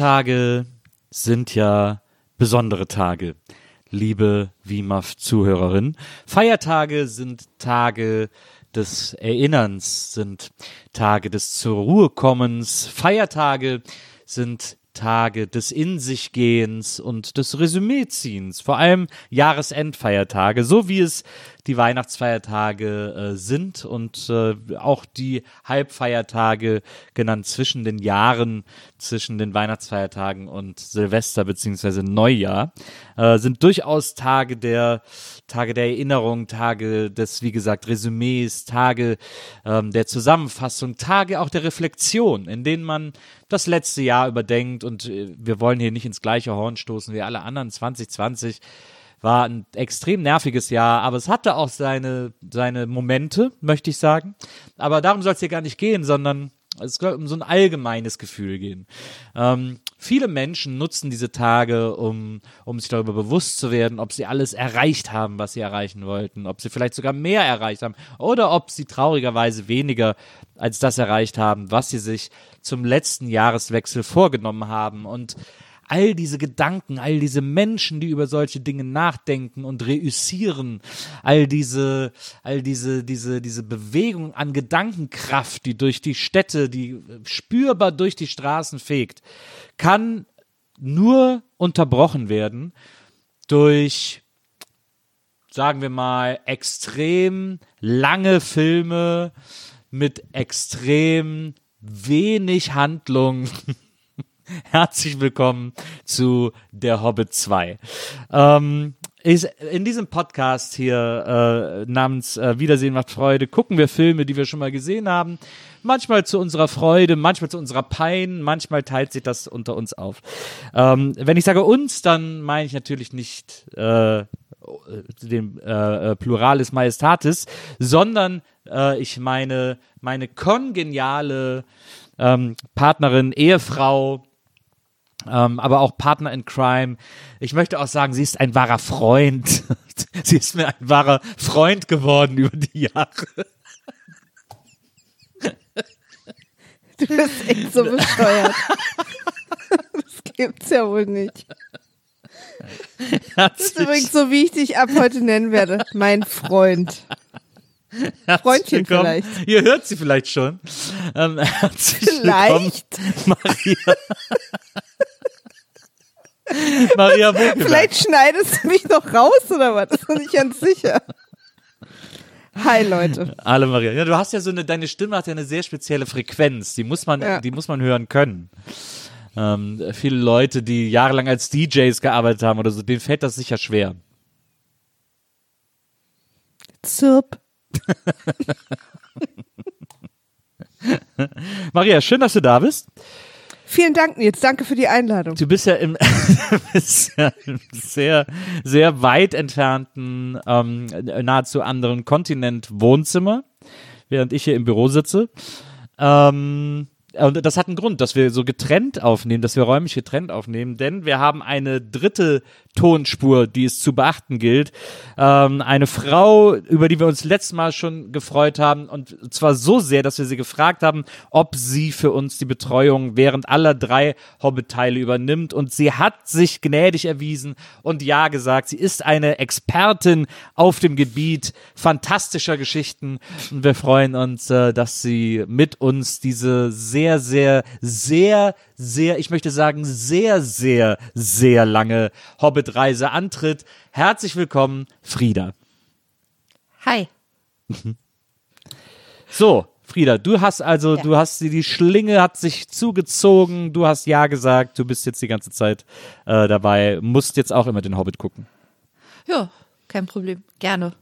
Feiertage sind ja besondere Tage, liebe WIMAF-Zuhörerin. Feiertage sind Tage des Erinnerns, sind Tage des zur Ruhe kommens. Feiertage sind Tage des In sich Gehens und des Resümee-Ziehens, vor allem Jahresendfeiertage, so wie es die Weihnachtsfeiertage äh, sind und äh, auch die Halbfeiertage genannt zwischen den Jahren, zwischen den Weihnachtsfeiertagen und Silvester beziehungsweise Neujahr, äh, sind durchaus Tage der Tage der Erinnerung, Tage des, wie gesagt, Resümees, Tage ähm, der Zusammenfassung, Tage auch der Reflexion, in denen man das letzte Jahr überdenkt und äh, wir wollen hier nicht ins gleiche Horn stoßen wie alle anderen 2020 war ein extrem nerviges Jahr, aber es hatte auch seine, seine Momente, möchte ich sagen. Aber darum soll es hier gar nicht gehen, sondern es soll um so ein allgemeines Gefühl gehen. Ähm, viele Menschen nutzen diese Tage, um, um sich darüber bewusst zu werden, ob sie alles erreicht haben, was sie erreichen wollten, ob sie vielleicht sogar mehr erreicht haben oder ob sie traurigerweise weniger als das erreicht haben, was sie sich zum letzten Jahreswechsel vorgenommen haben. Und all diese Gedanken, all diese Menschen, die über solche Dinge nachdenken und reüssieren, all diese, all diese, diese, diese Bewegung an Gedankenkraft, die durch die Städte, die spürbar durch die Straßen fegt, kann nur unterbrochen werden durch sagen wir mal, extrem lange Filme mit extrem wenig Handlung Herzlich willkommen zu Der Hobbit 2. Ähm, ist, in diesem Podcast hier äh, namens äh, Wiedersehen macht Freude gucken wir Filme, die wir schon mal gesehen haben. Manchmal zu unserer Freude, manchmal zu unserer Pein, manchmal teilt sich das unter uns auf. Ähm, wenn ich sage uns, dann meine ich natürlich nicht äh, den äh, Pluralis Majestatis, sondern äh, ich meine meine kongeniale ähm, Partnerin, Ehefrau, ähm, aber auch Partner in Crime. Ich möchte auch sagen, sie ist ein wahrer Freund. sie ist mir ein wahrer Freund geworden über die Jahre. Du bist echt so bescheuert. Das gibt's ja wohl nicht. Das ist übrigens so, wie ich dich ab heute nennen werde. Mein Freund. Freundchen willkommen. vielleicht. Ihr hört sie vielleicht schon. Ähm, herzlich vielleicht. Maria. Maria Buchner. Vielleicht schneidest du mich noch raus oder was? Das ist nicht ganz sicher. Hi Leute. Hallo Maria. Ja, du hast ja so eine, deine Stimme hat ja eine sehr spezielle Frequenz. Die muss man, ja. die muss man hören können. Ähm, viele Leute, die jahrelang als DJs gearbeitet haben oder so, denen fällt das sicher schwer. Zup. Maria, schön, dass du da bist. Vielen Dank, Nils. Danke für die Einladung. Du bist ja im, bist ja im sehr, sehr weit entfernten, ähm, nahezu anderen Kontinent Wohnzimmer, während ich hier im Büro sitze. Ähm, und das hat einen Grund, dass wir so getrennt aufnehmen, dass wir räumlich getrennt aufnehmen, denn wir haben eine dritte Tonspur, die es zu beachten gilt. Ähm, eine Frau, über die wir uns letztes Mal schon gefreut haben und zwar so sehr, dass wir sie gefragt haben, ob sie für uns die Betreuung während aller drei Hobbit-Teile übernimmt und sie hat sich gnädig erwiesen und ja gesagt. Sie ist eine Expertin auf dem Gebiet fantastischer Geschichten und wir freuen uns, äh, dass sie mit uns diese sehr sehr, sehr, sehr, sehr, ich möchte sagen, sehr, sehr, sehr lange Hobbit-Reise antritt. Herzlich willkommen, Frieda. Hi. So, Frieda, du hast also, Ja. du hast die, die Schlinge hat sich zugezogen, du hast Ja gesagt, du bist jetzt die ganze Zeit äh, dabei, musst jetzt auch immer den Hobbit gucken. Ja, kein Problem. Gerne.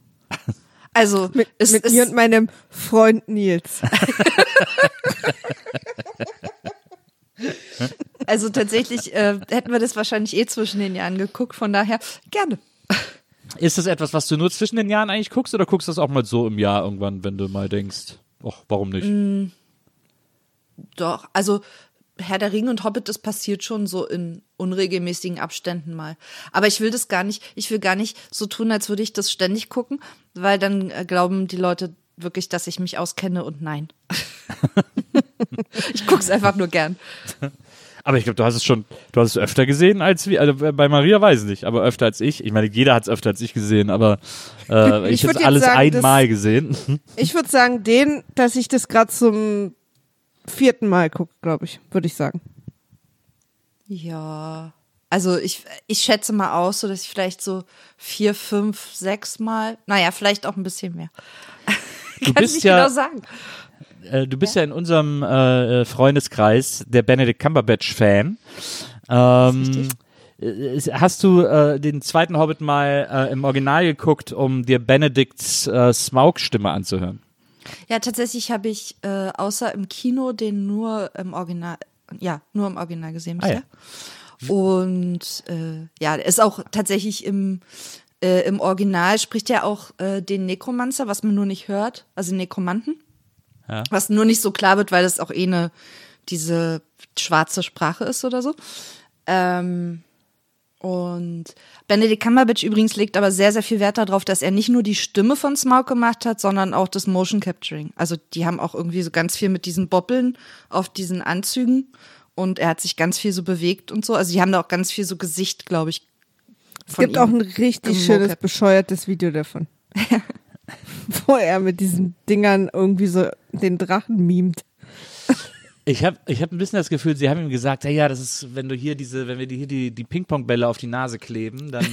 Also, Mit, es mit ist, mir und meinem Freund Nils. also tatsächlich äh, hätten wir das wahrscheinlich eh zwischen den Jahren geguckt, von daher gerne. Ist das etwas, was du nur zwischen den Jahren eigentlich guckst oder guckst du das auch mal so im Jahr irgendwann, wenn du mal denkst, ach, warum nicht? Mm. Doch, also Herr der Ringe und Hobbit, das passiert schon so in unregelmäßigen Abständen mal. Aber ich will das gar nicht, ich will gar nicht so tun, als würde ich das ständig gucken, weil dann äh, glauben die Leute wirklich, dass ich mich auskenne und nein. ich guck's einfach nur gern. Aber ich glaube, du hast es schon, du hast es öfter gesehen als wir, also bei Maria weiß ich nicht, aber öfter als ich. Ich meine, jeder hat es öfter als ich gesehen, aber äh, ich, Ich habe alles sagen, einmal gesehen. Ich würde sagen, den, dass ich das gerade zum vierten Mal gucke, glaube ich, würde ich sagen. Ja. Also ich, ich schätze mal aus, so dass ich vielleicht so vier, fünf, sechs Mal, naja, vielleicht auch ein bisschen mehr. Du Kann bist nicht ja, genau sagen. äh, du bist ja, in unserem äh, Freundeskreis der Benedict Cumberbatch-Fan. Ähm, äh, hast du äh, den zweiten Hobbit mal äh, im Original geguckt, um dir Benedicts äh, Smaug-Stimme anzuhören? Ja, tatsächlich habe ich äh, außer im Kino den nur im Original, ja, nur im Original gesehen Ah, bisher. Und äh, ja, der ist auch tatsächlich im, äh, im Original spricht er auch äh, den Nekromancer, was man nur nicht hört, also Nekromanten. Ja. Was nur nicht so klar wird, weil das auch eh eine, diese schwarze Sprache ist oder so. Ähm, und Benedict Cumberbatch übrigens legt aber sehr, sehr viel Wert darauf, dass er nicht nur die Stimme von Smaug gemacht hat, sondern auch das Motion Capturing. Also die haben auch irgendwie so ganz viel mit diesen Boppeln auf diesen Anzügen und er hat sich ganz viel so bewegt und so. Also die haben da auch ganz viel so Gesicht, glaube ich. Es gibt auch ein richtig schönes, bescheuertes Video davon. Wo er mit diesen Dingern irgendwie so den Drachen mimt. Ich habe ich hab ein bisschen das Gefühl, sie haben ihm gesagt, ja, ja, das ist, wenn du hier diese, wenn wir dir hier die, die Ping-Pong-Bälle auf die Nase kleben, dann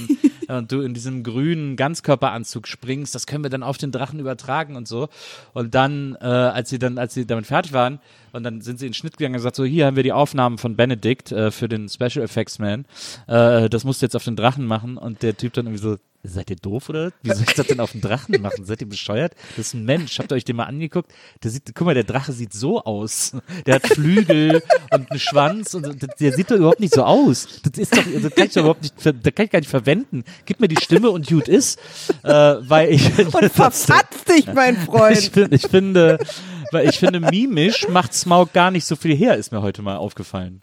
und du in diesem grünen Ganzkörperanzug springst, das können wir dann auf den Drachen übertragen und so. Und dann, äh, als sie dann, als sie damit fertig waren, und dann sind sie in den Schnitt gegangen und gesagt, so, hier haben wir die Aufnahmen von Benedict äh, für den Special Effects Man. Äh, das musst du jetzt auf den Drachen machen. Und der Typ dann irgendwie so, seid ihr doof oder? Wie soll ich das denn auf den Drachen machen? Seid ihr bescheuert? Das ist ein Mensch. Habt ihr euch den mal angeguckt? Der sieht, guck mal, der Drache sieht so aus. Der hat Flügel und einen Schwanz und der, sieht doch überhaupt nicht so aus. Das ist doch, also kann ich doch überhaupt nicht, das kann ich gar nicht verwenden. Gib mir die Stimme und gut ist, äh, weil ich Und verfatzt dich, mein ich, Freund. find, ich finde, weil ich finde, mimisch macht Smaug gar nicht so viel her, ist mir heute mal aufgefallen.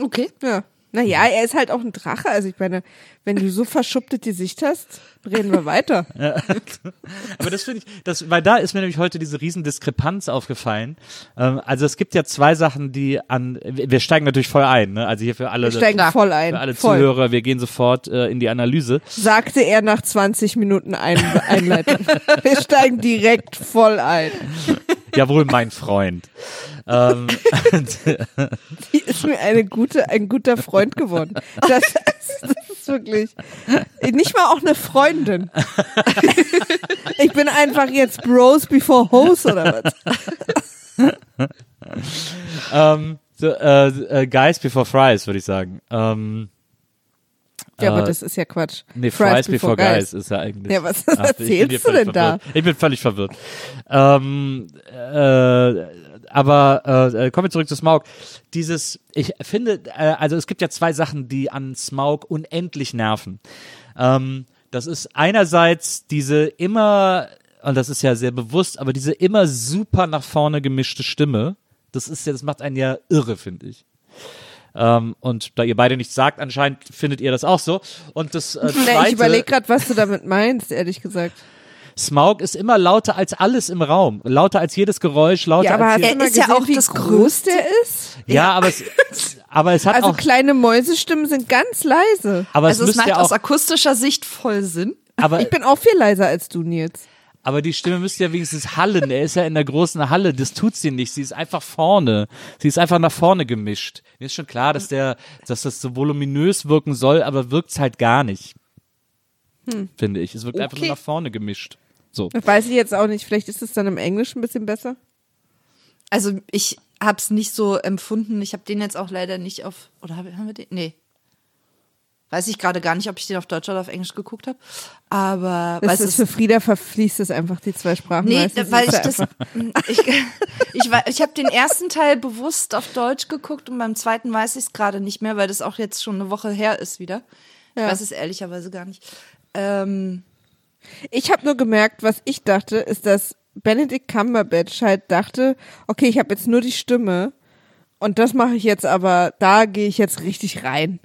Okay. Ja. Naja, er ist halt auch ein Drache. Also ich meine, wenn du so verschuppte Gesicht hast, reden wir weiter. Aber das finde ich, das, weil da ist mir nämlich heute diese riesen Diskrepanz aufgefallen. Ähm, also es gibt ja zwei Sachen, die an, wir steigen natürlich voll ein, ne? Also hier für alle, Wir steigen Klar. voll ein. für alle voll. Zuhörer, wir gehen sofort äh, in die Analyse. Sagte er nach 20 Minuten ein Einleitung. wir steigen direkt voll ein. Jawohl, mein Freund. ähm, Die ist mir eine gute, ein guter Freund geworden. Das, ist- das ist wirklich nicht mal auch eine Freundin. Ich bin einfach jetzt Bros before Hoes oder was? ähm, so, äh, äh, Guys before Fries, würde ich sagen. Ähm, Ja, aber äh, das ist ja Quatsch. Nee, Fries, before, guys. ist ja eigentlich. Ja, was Ach, erzählst du denn da? verwirrt. Ich bin völlig verwirrt. Ähm, äh, aber äh, kommen wir zurück zu Smaug. Dieses, ich finde, äh, also es gibt ja zwei Sachen, die an Smaug unendlich nerven. Ähm, das ist einerseits diese immer, und das ist ja sehr bewusst, aber diese immer super nach vorne gemischte Stimme. Das ist ja, das macht einen ja irre, finde ich. Ähm, und da ihr beide nichts sagt, anscheinend findet ihr das auch so. Und das äh, Nee, zweite, ich überlege gerade, was du damit meinst, ehrlich gesagt. Smaug ist immer lauter als alles im Raum. Lauter als jedes Geräusch, lauter Ja, aber als hast du jedes, Er ist ja gesehen, auch wie das groß der Größte. ist? ja, aber es, aber es hat Also auch, kleine Mäusestimmen sind ganz leise. aber Also es es macht ja aus auch, akustischer Sicht voll Sinn. aber, Ich bin auch viel leiser als du, Nils. Aber die Stimme müsste ja wenigstens hallen. Er ist ja in der großen Halle. Das tut sie nicht. Sie ist einfach vorne. Sie ist einfach nach vorne gemischt. Mir ist schon klar, dass der, dass das so voluminös wirken soll, aber wirkt's halt gar nicht. Finde ich. Es wirkt einfach nur Okay. nach vorne gemischt. So. Das weiß ich jetzt auch nicht. Vielleicht ist es dann im Englischen ein bisschen besser. Also ich habe es nicht so empfunden. Ich habe den jetzt auch leider nicht auf. Oder hab- haben wir den? Nee. Weiß ich gerade gar nicht, ob ich den auf Deutsch oder auf Englisch geguckt habe. Aber Das weißt ist du, für Frieda verfließt es einfach die zwei Sprachen. Nee, meistens. weil ich das. Ich, ich, wei- ich habe den ersten Teil bewusst auf Deutsch geguckt und beim zweiten weiß ich es gerade nicht mehr, weil das auch jetzt schon eine Woche her ist wieder. Ich Ja. weiß es ehrlicherweise gar nicht. Ähm, Ich habe nur gemerkt, was ich dachte, ist, dass Benedict Cumberbatch halt dachte, okay, ich habe jetzt nur die Stimme und das mache ich jetzt aber, da gehe ich jetzt richtig rein.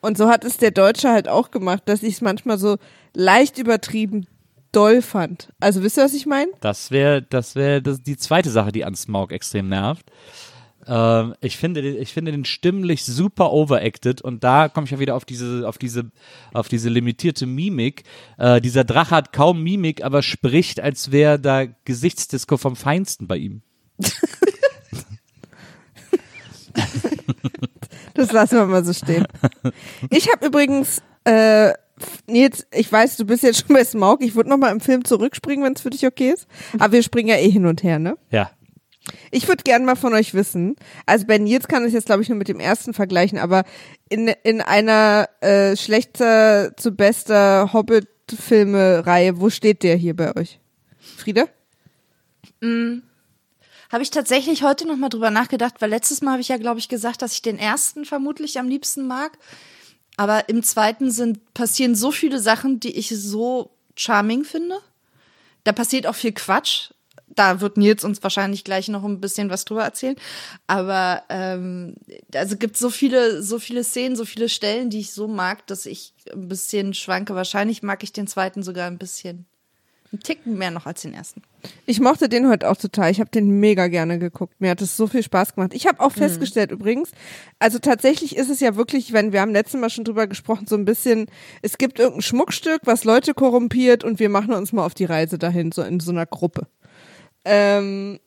Und so hat es der Deutsche halt auch gemacht, dass ich es manchmal so leicht übertrieben doll fand. Also wisst ihr, was ich meine? Das wäre, das wäre das, die zweite Sache, die an Smaug extrem nervt. Ähm, ich finde, den- ich finde den stimmlich super overacted und da komme ich ja wieder auf diese, auf diese, auf diese limitierte Mimik. Äh, dieser Drache hat kaum Mimik, aber spricht, als wäre da Gesichtsdisco vom Feinsten bei ihm. Das lassen wir mal so stehen. Ich habe übrigens, äh, Nils, ich weiß, du bist jetzt schon bei Smaug. Ich würde noch mal im Film zurückspringen, wenn es für dich okay ist. Aber wir springen ja eh hin und her, ne? Ja. Ich würde gerne mal von euch wissen, also bei Nils kann ich jetzt glaube ich nur mit dem ersten vergleichen, aber in, in einer äh, schlechter zu bester Hobbit-Filme-Reihe, wo steht der hier bei euch? Frieda? Habe ich tatsächlich heute noch mal drüber nachgedacht, weil letztes Mal habe ich ja, glaube ich, gesagt, dass ich den ersten vermutlich am liebsten mag. Aber im zweiten sind, passieren so viele Sachen, die ich so charming finde. Da passiert auch viel Quatsch. Da wird Nils uns wahrscheinlich gleich noch ein bisschen was drüber erzählen. Aber ähm, also gibt so viele, so viele Szenen, so viele Stellen, die ich so mag, dass ich ein bisschen schwanke. Wahrscheinlich mag ich den zweiten sogar ein bisschen, einen Ticken mehr noch als den ersten. Ich mochte den heute auch total. Ich habe den mega gerne geguckt. Mir hat es so viel Spaß gemacht. Ich habe auch festgestellt übrigens, also tatsächlich ist es ja wirklich, wenn wir haben letztes Mal schon drüber gesprochen, so ein bisschen, es gibt irgendein Schmuckstück, was Leute korrumpiert und wir machen uns mal auf die Reise dahin, so in so einer Gruppe. Ähm,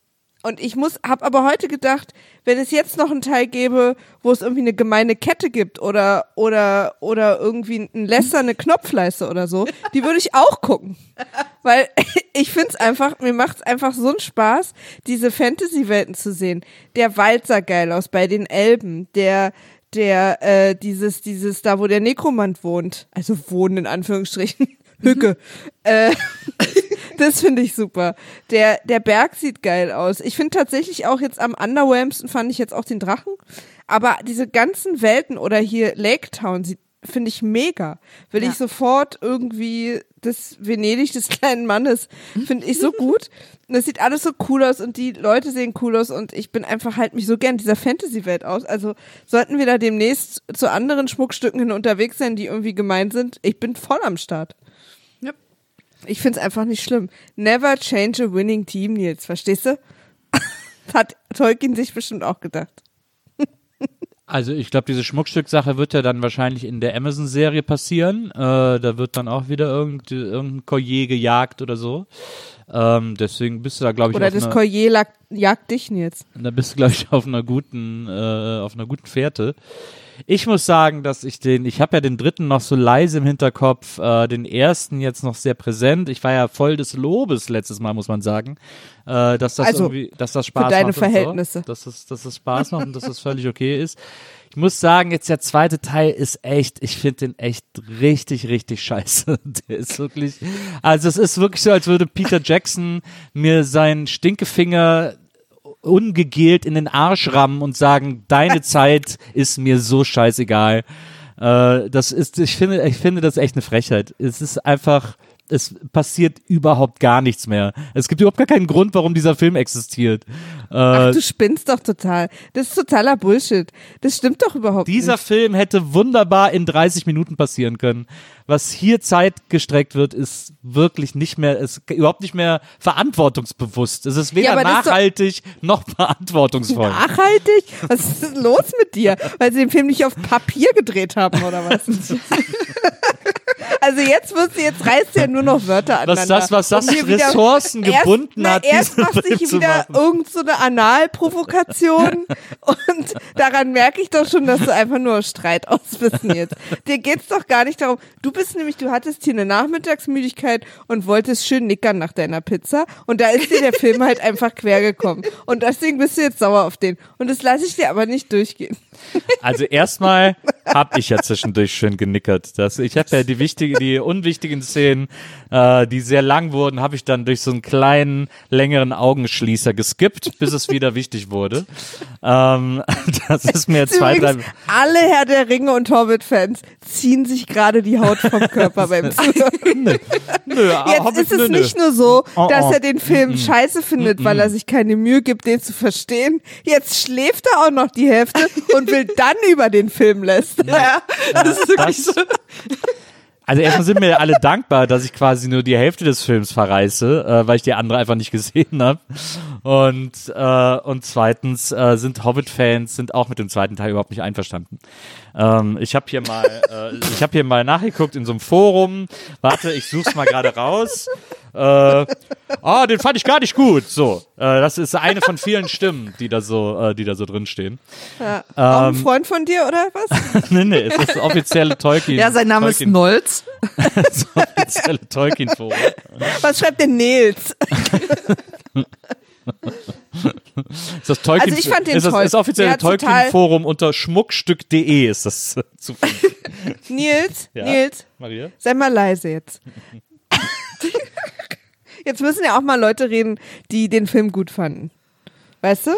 und ich muss, habe aber heute gedacht, wenn es jetzt noch einen Teil gäbe, wo es irgendwie eine gemeine Kette gibt oder oder oder irgendwie ein Lesser, eine Knopfleiste oder so, die würde ich auch gucken, weil ich find's einfach, mir macht's einfach so einen Spaß, diese Fantasy-Welten zu sehen. Der Wald sah geil aus bei den Elben, der der äh, dieses dieses da, wo der Nekromant wohnt, also wohnen in Anführungsstrichen. Hücke. Äh, das finde ich super. Der, der Berg sieht geil aus. Ich finde tatsächlich auch jetzt am underwhelmsten fand ich jetzt auch den Drachen. Aber diese ganzen Welten oder hier Lake Town sieht, finde ich mega. Will Ja. ich sofort irgendwie das Venedig des kleinen Mannes, finde ich so gut. Und das sieht alles so cool aus und die Leute sehen cool aus und ich bin einfach halt mich so gern dieser Fantasy-Welt aus. Also sollten wir da demnächst zu anderen Schmuckstücken hin unterwegs sein, die irgendwie gemein sind. Ich bin voll am Start. Ich find's einfach nicht schlimm. Never change a winning team, Nils, verstehst du? Hat Tolkien sich bestimmt auch gedacht. Also ich glaube, diese Schmuckstück-Sache wird ja dann wahrscheinlich in der Amazon-Serie passieren. Äh, da wird dann auch wieder irgend, irgendein Collier gejagt oder so. Ähm, deswegen bist du da, glaube ich, Oder auf das einer, Collier lag, jagt dich, Nils. da bist du, glaube ich, auf einer guten, äh, auf einer guten Fährte. Ich muss sagen, dass ich den, ich habe ja den dritten noch so leise im Hinterkopf, äh, den ersten jetzt noch sehr präsent. Ich war ja voll des Lobes letztes Mal, muss man sagen, äh, dass das Also, irgendwie, dass das Spaß deine macht Verhältnisse. Und so, dass es, dass es Spaß macht und dass es völlig okay ist. Ich muss sagen, jetzt der zweite Teil ist echt, ich finde den echt richtig, richtig scheiße. Der ist wirklich, also es ist wirklich so, als würde Peter Jackson mir seinen Stinkefinger ungegelt in den Arsch rammen und sagen, deine Zeit ist mir so scheißegal. Äh, das ist, ich finde, ich finde das echt eine Frechheit. Es ist einfach, es passiert überhaupt gar nichts mehr. Es gibt überhaupt gar keinen Grund, warum dieser Film existiert. Äh, Ach, du spinnst doch total. Das ist totaler Bullshit. Das stimmt doch überhaupt dieser nicht. Film hätte wunderbar in 30 Minuten passieren können. Was hier Zeit gestreckt wird, ist wirklich nicht mehr, ist überhaupt nicht mehr verantwortungsbewusst. Es ist weder Ja, ist doch- nachhaltig noch verantwortungsvoll. Nachhaltig? Was ist denn los mit dir? Weil sie den Film nicht auf Papier gedreht haben, oder was? Also jetzt wirst du, jetzt reißt du ja nur noch Wörter aneinander. das, was das um hier wieder- Ressourcen gebunden erst, hat, Na, erst macht sich wieder machen. irgend so Analprovokation und daran merke ich doch schon, dass du einfach nur Streit aus bist jetzt. Dir geht's doch gar nicht darum. Du bist nämlich, du hattest hier eine Nachmittagsmüdigkeit und wolltest schön nickern nach deiner Pizza und da ist dir der Film halt einfach quer gekommen. Und deswegen bist du jetzt sauer auf den. Und das lasse ich dir aber nicht durchgehen. Also erstmal habe ich ja zwischendurch schön genickert. Das, ich habe ja die wichtigen, die unwichtigen Szenen, äh, die sehr lang wurden, habe ich dann durch so einen kleinen, längeren Augenschließer geskippt, bis es wieder wichtig wurde. Ähm, das ist mir zwei, drei. Alle Herr der Ringe und Hobbit-Fans ziehen sich gerade die Haut vom Körper beim Zuhören. Nö, Jetzt Hobbit, ist es nö, nö. nicht nur so, Oh, dass oh. er den Film scheiße findet, weil er sich keine Mühe gibt, den zu verstehen. Jetzt schläft er auch noch die Hälfte und will dann über den Film lästern. Ja, das ist wirklich Das- so. Also erstmal sind mir alle dankbar, dass ich quasi nur die Hälfte des Films verreiße, äh, weil ich die andere einfach nicht gesehen habe. Und äh, und zweitens äh, sind Hobbit-Fans sind auch mit dem zweiten Teil überhaupt nicht einverstanden. Ähm, ich habe hier mal äh, ich habe hier mal nachgeguckt in so einem Forum. Warte, ich such's mal gerade raus. Äh, oh, den fand ich gar nicht gut. So, äh, das ist eine von vielen Stimmen, die da so, äh, die da so drin stehen. Auch Ähm. ein Freund von dir, oder was? nee, nee, es ist das offizielle Tolkien. Ja, sein Name ist Tolkien, Nolz. das offizielle Tolkien-Forum. Was schreibt denn Nils? Ist das Tolkien, Also ich fand den ist das, toll. Das offizielle Tolkien-Forum unter schmuckstück.de ist das zu finden. Nils, Ja. Nils, Maria? sei mal leise jetzt. Jetzt müssen ja auch mal Leute reden, die den Film gut fanden. Weißt du?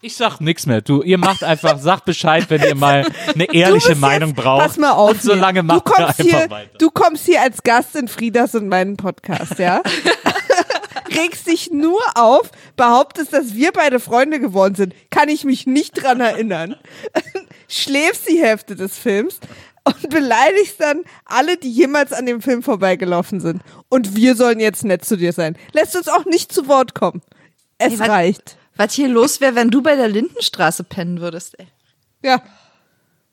Ich sag nix mehr. Du, ihr macht einfach, sagt Bescheid, wenn ihr mal eine ehrliche Meinung jetzt, braucht. Pass mal auf. Und so Nils. lange du macht ihr kommst einfach hier, weiter. Du kommst hier als Gast in Friedas und meinen Podcast, ja? Regst dich nur auf, behauptest, dass wir beide Freunde geworden sind. Kann ich mich nicht dran erinnern. Schläfst die Hälfte des Films und beleidigst dann alle, die jemals an dem Film vorbeigelaufen sind. Und wir sollen jetzt nett zu dir sein. Lässt uns auch nicht zu Wort kommen. Es Ey, was- reicht. Was hier los wäre, wenn du bei der Lindenstraße pennen würdest, ey. Ja.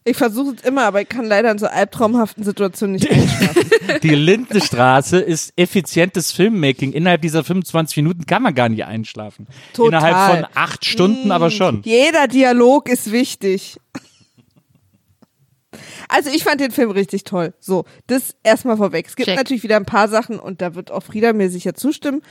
Ich versuche es immer, aber ich kann leider in so albtraumhaften Situationen nicht einschlafen. Die Lindenstraße ist effizientes Filmmaking. Innerhalb dieser 25 Minuten kann man gar nicht einschlafen. Total. Innerhalb von acht Stunden aber schon. Jeder Dialog ist wichtig. Also ich fand den Film richtig toll. So, das erstmal vorweg. Es gibt Check. natürlich wieder ein paar Sachen und da wird auch Frieda mir sicher zustimmen.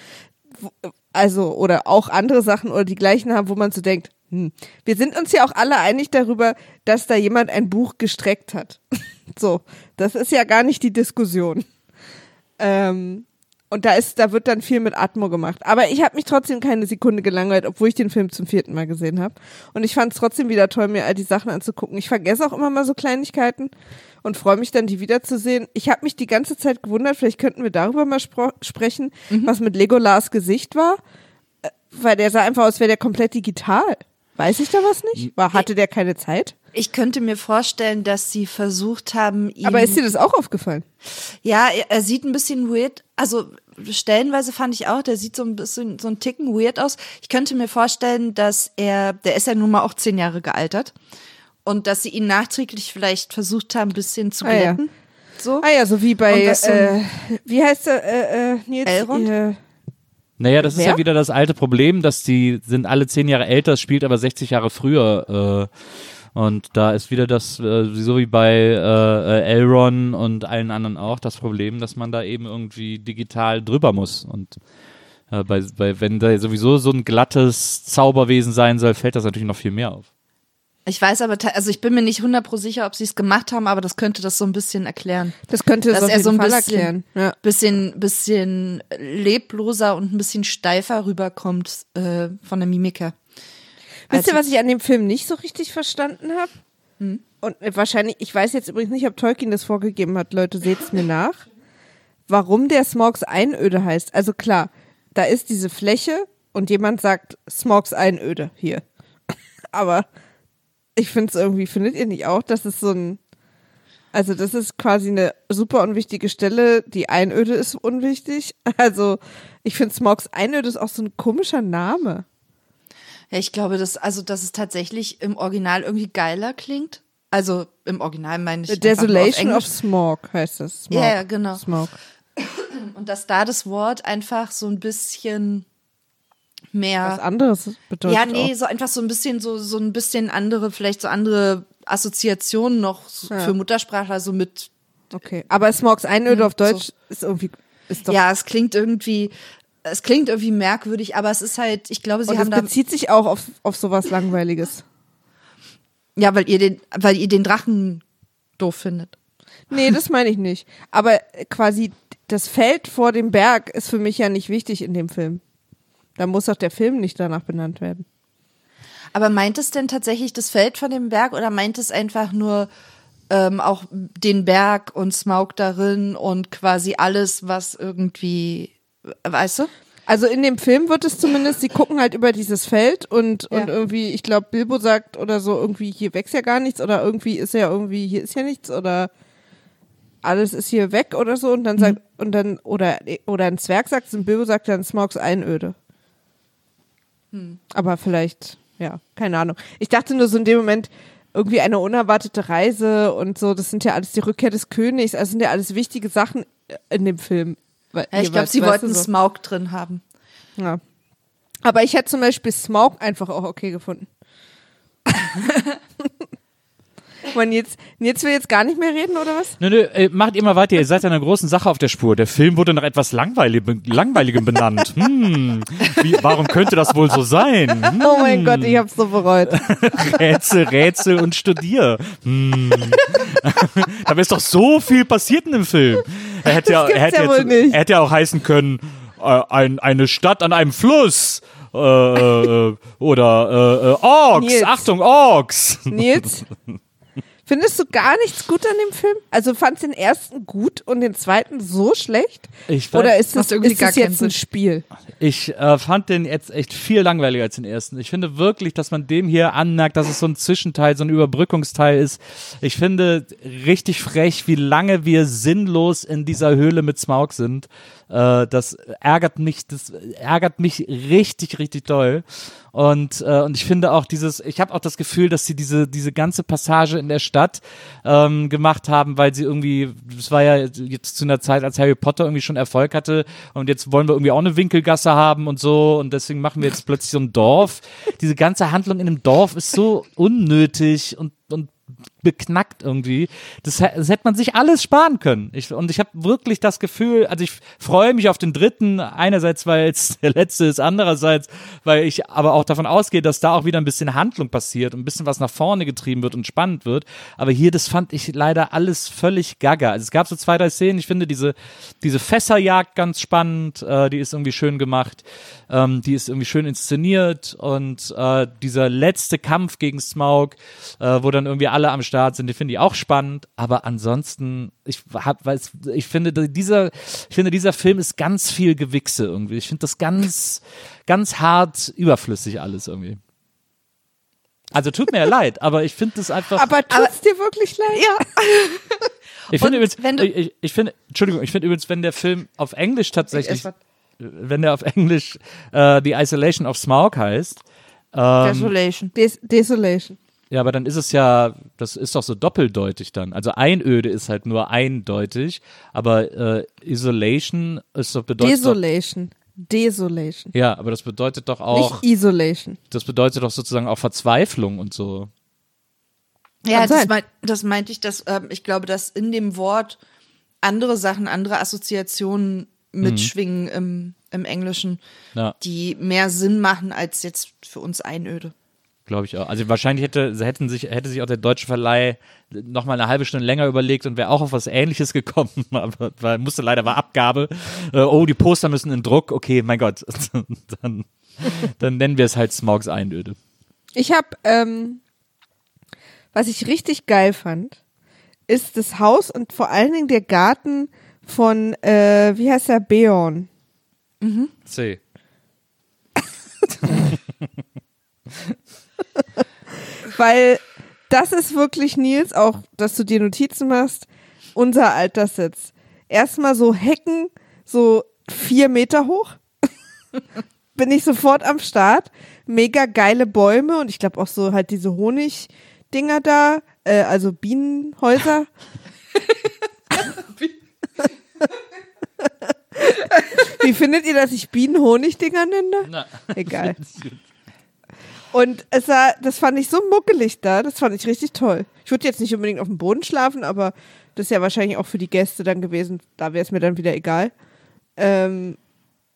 Wo- Also, oder auch andere Sachen oder die gleichen haben, wo man so denkt, hm. Wir sind uns ja auch alle einig darüber, dass da jemand ein Buch gestreckt hat. so, das ist ja gar nicht die Diskussion. Ähm, und da ist, da wird dann viel mit Atmo gemacht. Aber ich habe mich trotzdem keine Sekunde gelangweilt, obwohl ich den Film zum vierten Mal gesehen habe. Und ich fand es trotzdem wieder toll, mir all die Sachen anzugucken. Ich vergesse auch immer mal so Kleinigkeiten und freue mich dann, die wiederzusehen. Ich habe mich die ganze Zeit gewundert, vielleicht könnten wir darüber mal sprechen, was mit Legolas Gesicht war. Äh, Weil der sah einfach aus, wäre der komplett digital. Weiß ich da was nicht? War, hatte der keine Zeit? Ich könnte mir vorstellen, dass sie versucht haben, ihn. Aber ist dir das auch aufgefallen? Ja, er, sieht ein bisschen weird. Also stellenweise fand ich auch, der sieht so ein bisschen so ein Ticken weird aus. Ich könnte mir vorstellen, dass er, der ist ja nun mal auch zehn Jahre gealtert und dass sie ihn nachträglich vielleicht versucht haben, ein bisschen zu Ah, ja. glätten. So. Ah ja, so wie bei, äh, wie heißt der, äh, äh, Nils? Elrond? Äh, Naja, das ist Wer? ja wieder das alte Problem, dass die sind alle zehn Jahre älter, spielt aber 60 Jahre früher. Äh, und da ist wieder das, äh, so wie bei äh, äh, Elron und allen anderen auch, das Problem, dass man da eben irgendwie digital drüber muss. Und äh, bei, bei, wenn da sowieso so ein glattes Zauberwesen sein soll, fällt das natürlich noch viel mehr auf. Ich weiß aber, also ich bin mir nicht 100 pro sicher, ob sie es gemacht haben, aber das könnte das so ein bisschen erklären. Das könnte das Dass auf er jeden so ein Fall bisschen, erklären. Ja. bisschen, bisschen lebloser und ein bisschen steifer rüberkommt äh, von der Mimik her. Wisst ihr, was ich an dem Film nicht so richtig verstanden habe? Hm? Und äh, wahrscheinlich, ich weiß jetzt übrigens nicht, ob Tolkien das vorgegeben hat, Leute, seht's mir nach. Warum der Smogs Einöde heißt. Also klar, da ist diese Fläche und jemand sagt Smogs Einöde hier. Aber ich finde es irgendwie, findet ihr nicht auch, dass es so ein, also das ist quasi eine super unwichtige Stelle, die Einöde ist unwichtig. Also ich finde Smogs Einöde ist auch so ein komischer Name. Ja, ich glaube, dass, also, dass es tatsächlich im Original irgendwie geiler klingt. Also im Original meine ich. The Desolation of. Smog heißt das. Smog. Ja, ja, genau. Smog. Und dass da das Wort einfach so ein bisschen mehr. Was anderes bedeutet Ja, nee, auch. so einfach so ein bisschen, so, so ein bisschen andere, vielleicht so andere Assoziationen noch so Ja. für Muttersprachler, so mit, Okay, aber Smogs Einöde auf Deutsch so. ist irgendwie ist doch ja, es klingt irgendwie, es klingt irgendwie merkwürdig, aber es ist halt, ich glaube, sie und haben es da, bezieht sich auch auf auf sowas langweiliges. ja, weil ihr den, weil ihr den Drachen doof findet. Nee, das meine ich nicht. Aber quasi das Feld vor dem Berg ist für mich ja nicht wichtig in dem Film. Da muss doch der Film nicht danach benannt werden. Aber meint es denn tatsächlich das Feld von dem Berg oder meint es einfach nur ähm, auch den Berg und Smaug darin und quasi alles, was irgendwie, weißt du? Also in dem Film wird es zumindest, sie gucken halt über dieses Feld und, Ja. und irgendwie, ich glaube, Bilbo sagt oder so, irgendwie hier wächst ja gar nichts oder irgendwie ist ja irgendwie, hier ist ja nichts oder alles ist hier weg oder so und dann sagt, und dann, oder, oder ein Zwerg sagt es und Bilbo sagt dann Smaugs Einöde. Aber vielleicht, ja, keine Ahnung. Ich dachte nur so in dem Moment, irgendwie eine unerwartete Reise und so, das sind ja alles die Rückkehr des Königs, also sind ja alles wichtige Sachen in dem Film. Ja, ich glaube, sie wollten so. Smaug drin haben. Ja. Aber ich hätte zum Beispiel Smaug einfach auch okay gefunden. Man jetzt, jetzt will jetzt gar nicht mehr reden, oder was? Nö, nö, äh, macht ihr mal weiter, ihr seid einer großen Sache auf der Spur. Der Film wurde nach etwas Langweilig, Langweiligem benannt. Hm, wie, warum könnte das wohl so sein? Hm, Oh mein Gott, ich hab's so bereut. Rätsel, Rätsel und Studier. Hm. da ist doch so viel passiert in dem Film. Er hätte ja, gibt's er hätte ja wohl jetzt, nicht. er hätte ja auch heißen können, äh, ein, eine Stadt an einem Fluss. Äh, äh, oder äh, äh, Orks, Nils. Achtung, Orks. Nils, findest du gar nichts gut an dem Film? Also fandst den ersten gut und den zweiten so schlecht? Ich weiß- Oder ist das, irgendwie ist gar das jetzt ein. Spiel? Ich äh, fand den jetzt echt viel langweiliger als den ersten. Ich finde wirklich, dass man dem hier anmerkt, dass es so ein Zwischenteil, so ein Überbrückungsteil ist. Ich finde richtig frech, wie lange wir sinnlos in dieser Höhle mit Smaug sind. Äh, das ärgert mich, das ärgert mich richtig, richtig doll. Und, äh, und ich finde auch dieses, ich habe auch das Gefühl, dass sie diese, diese ganze Passage in der Stadt ähm, gemacht haben, weil sie irgendwie, das war ja jetzt zu einer Zeit, als Harry Potter irgendwie schon Erfolg hatte und jetzt wollen wir irgendwie auch eine Winkelgasse haben und so und deswegen machen wir jetzt plötzlich so ein Dorf. Diese ganze Handlung in einem Dorf ist so unnötig und, und beknackt irgendwie. Das, das hätte man sich alles sparen können. Ich, und ich habe wirklich das Gefühl, also ich freue mich auf den dritten, einerseits, weil es der letzte ist, andererseits, weil ich aber auch davon ausgehe, dass da auch wieder ein bisschen Handlung passiert und ein bisschen was nach vorne getrieben wird und spannend wird. Aber hier, das fand ich leider alles völlig gaga. Also es gab so zwei, drei Szenen, ich finde diese, diese Fässerjagd ganz spannend, äh, die ist irgendwie schön gemacht, ähm, die ist irgendwie schön inszeniert und äh, dieser letzte Kampf gegen Smaug, äh, wo dann irgendwie alle am Start sind, die finde ich auch spannend, aber ansonsten, ich hab, weiß, ich finde, dieser, ich finde, dieser Film ist ganz viel Gewichse irgendwie. Ich finde das ganz, ganz hart überflüssig alles irgendwie. Also tut mir ja leid, aber ich finde das einfach. Aber tut's dir wirklich leid? Ja. ich finde übrigens, ich, ich, ich finde, Entschuldigung, ich finde übrigens, wenn der Film auf Englisch tatsächlich, wenn der auf Englisch äh, The Isolation of Smaug heißt, ähm, Desolation. Des Desolation. Ja, aber dann ist es ja, das ist doch so doppeldeutig dann. Also Einöde ist halt nur eindeutig, aber äh, Isolation ist doch bedeutet doch, Desolation. Desolation. ja, aber das bedeutet doch auch, Nicht Isolation. das bedeutet doch sozusagen auch Verzweiflung und so. Ja, das, mein, das meinte ich, dass ähm, ich glaube, dass in dem Wort andere Sachen, andere Assoziationen mitschwingen im, im Englischen, Ja. die mehr Sinn machen als jetzt für uns Einöde. Glaube ich auch. Also wahrscheinlich hätte, hätten sich, hätte sich auch der deutsche Verleih noch mal eine halbe Stunde länger überlegt und wäre auch auf was Ähnliches gekommen, aber weil musste leider war Abgabe. Äh, oh, die Poster müssen in Druck. Okay, mein Gott, dann, dann nennen wir es halt Smogs Einöde. Ich habe, ähm, was ich richtig geil fand, ist das Haus und vor allen Dingen der Garten von, äh, wie heißt der, Beorn. C. Weil das ist wirklich, Nils, auch, dass du dir Notizen machst, unser Alterssitz. Erstmal so Hecken, so vier Meter hoch. Bin ich sofort am Start. Mega geile Bäume und ich glaube auch so halt diese Honigdinger da. äh, also Bienenhäuser. Wie findet ihr, dass ich Bienen Honigdinger nenne? Na. Egal. Und es war, das fand ich so muckelig da, das fand ich richtig toll. Ich würde jetzt nicht unbedingt auf dem Boden schlafen, aber das ist ja wahrscheinlich auch für die Gäste dann gewesen. Da wäre es mir dann wieder egal. Ähm,